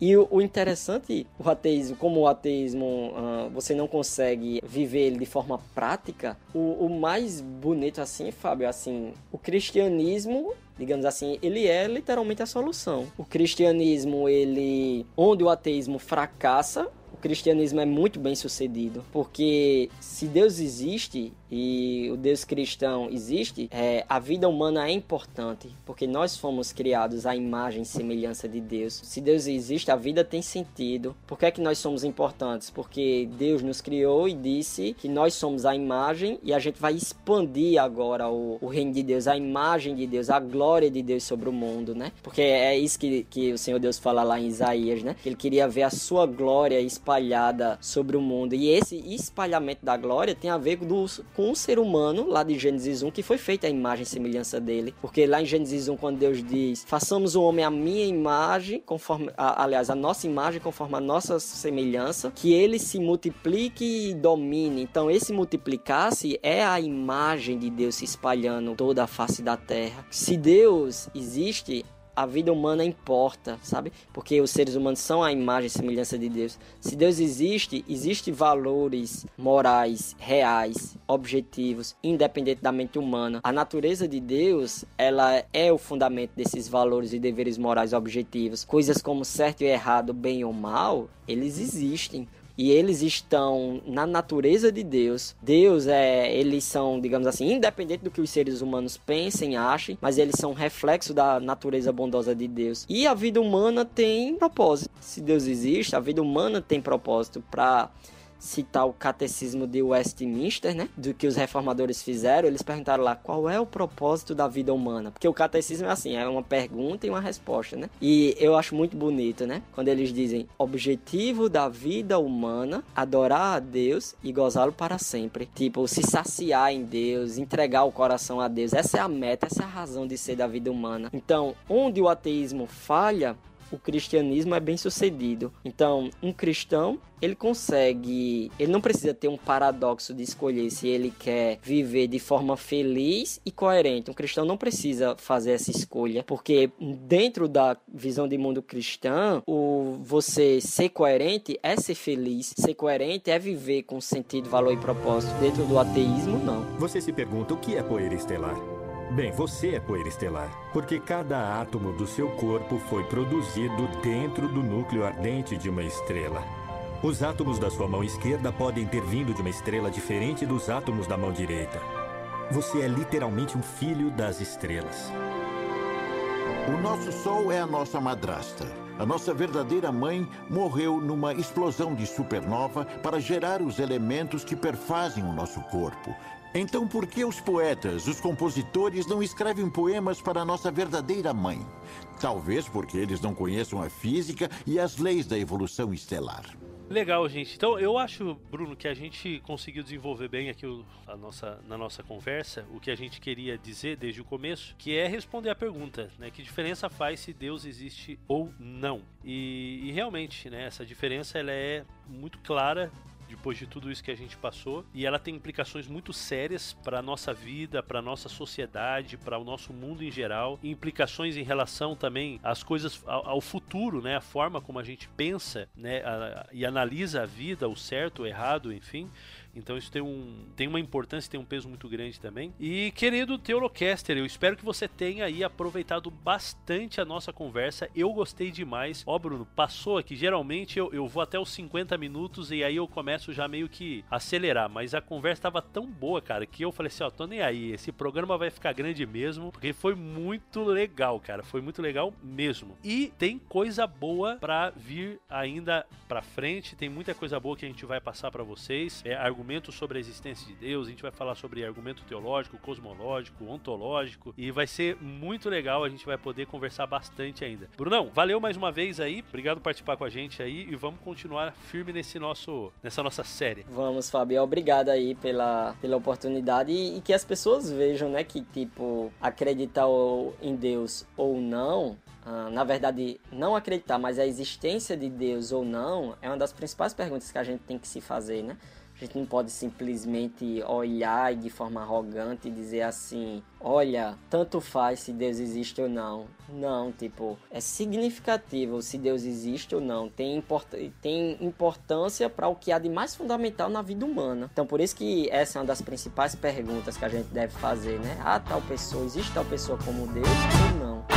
E o, o interessante, o ateísmo, como o ateísmo uh, você não consegue viver ele de forma prática, o, o mais bonito assim, Fábio, assim, o cristianismo digamos assim, ele é literalmente a solução. O cristianismo, ele onde o ateísmo fracassa, o cristianismo é muito bem sucedido, porque se Deus existe, e o Deus cristão existe, é, a vida humana é importante, porque nós fomos criados à imagem e semelhança de Deus. Se Deus existe, a vida tem sentido. Por que é que nós somos importantes? Porque Deus nos criou e disse que nós somos a imagem e a gente vai expandir agora o, o reino de Deus, a imagem de Deus, a glória de Deus sobre o mundo, né? Porque é isso que, que o Senhor Deus fala lá em Isaías, né? Que ele queria ver a sua glória espalhada sobre o mundo. E esse espalhamento da glória tem a ver com com um ser humano, lá de Gênesis 1, que foi feita a imagem e semelhança dele. Porque lá em Gênesis 1, quando Deus diz: façamos o homem a minha imagem, conforme, a, aliás, a nossa imagem, conforme a nossa semelhança, que ele se multiplique e domine. Então, esse multiplicar-se é a imagem de Deus se espalhando toda a face da terra. Se Deus existe, a vida humana importa, sabe? Porque os seres humanos são a imagem e semelhança de Deus. Se Deus existe, existem valores morais, reais, objetivos, independente da mente humana. A natureza de Deus, ela é o fundamento desses valores e deveres morais objetivos. Coisas como certo e errado, bem ou mal, eles existem e eles estão na natureza de Deus. Deus é, eles são, digamos assim, independente do que os seres humanos pensem, achem, mas eles são reflexo da natureza bondosa de Deus. E a vida humana tem propósito. Se Deus existe, a vida humana tem propósito para citar o catecismo de Westminster, né? Do que os reformadores fizeram, eles perguntaram lá qual é o propósito da vida humana. Porque o catecismo é assim, é uma pergunta e uma resposta, né? E eu acho muito bonito, né? Quando eles dizem objetivo da vida humana, adorar a Deus e gozá-lo para sempre. Tipo, se saciar em Deus, entregar o coração a Deus. Essa é a meta, essa é a razão de ser da vida humana. Então, onde o ateísmo falha, o cristianismo é bem sucedido. Então, um cristão, ele consegue, ele não precisa ter um paradoxo de escolher se ele quer viver de forma feliz e coerente. Um cristão não precisa fazer essa escolha, porque dentro da visão de mundo cristã, o você ser coerente é ser feliz, ser coerente é viver com sentido, valor e propósito. Dentro do ateísmo, não. Você se pergunta o que é poeira estelar? Bem, você é poeira estelar, porque cada átomo do seu corpo foi produzido dentro do núcleo ardente de uma estrela. Os átomos da sua mão esquerda podem ter vindo de uma estrela diferente dos átomos da mão direita. Você é literalmente um filho das estrelas. O nosso Sol é a nossa madrasta. A nossa verdadeira mãe morreu numa explosão de supernova para gerar os elementos que perfazem o nosso corpo então, por que os poetas, os compositores, não escrevem poemas para a nossa verdadeira mãe? Talvez porque eles não conheçam a física e as leis da evolução estelar. Legal, gente. Então, eu acho, Bruno, que a gente conseguiu desenvolver bem aqui o, a nossa, na nossa conversa o que a gente queria dizer desde o começo, que é responder a pergunta, né? Que diferença faz se Deus existe ou não? E, e realmente, né? Essa diferença ela é muito clara depois de tudo isso que a gente passou. E ela tem implicações muito sérias para a nossa vida, para nossa sociedade, para o nosso mundo em geral. Implicações em relação também às coisas, ao, ao futuro, né? A forma como a gente pensa né? A, e analisa a vida, o certo, o errado, enfim. Então isso tem, um, tem uma importância, tem um peso muito grande também. E querido Teolocaster, eu espero que você tenha aí aproveitado bastante a nossa conversa. Eu gostei demais. Ó, Bruno, passou aqui. Geralmente eu, eu vou até os 50 minutos e aí eu começo já meio que acelerar. Mas a conversa estava tão boa, cara, que eu falei assim: ó, tô nem aí. Esse programa vai ficar grande mesmo, porque foi muito legal, cara. Foi muito legal mesmo. E tem coisa boa para vir ainda para frente. Tem muita coisa boa que a gente vai passar para vocês. É, argumentos sobre a existência de Deus, a gente vai falar sobre argumento teológico, cosmológico, ontológico e vai ser muito legal, a gente vai poder conversar bastante ainda. Brunão, valeu mais uma vez aí, obrigado por participar com a gente aí e vamos continuar firme nesse nosso, nessa nossa série. Vamos, Fábio, obrigado aí pela, pela oportunidade e, e que as pessoas vejam, né, que tipo, acreditar em Deus ou não ah, na verdade, não acreditar, mas a existência de Deus ou não é uma das principais perguntas que a gente tem que se fazer, né? A gente não pode simplesmente olhar e de forma arrogante dizer assim: olha, tanto faz se Deus existe ou não. Não, tipo, é significativo se Deus existe ou não. Tem, import tem importância para o que há de mais fundamental na vida humana. Então, por isso que essa é uma das principais perguntas que a gente deve fazer, né? Ah, tal pessoa, existe tal pessoa como Deus ou não?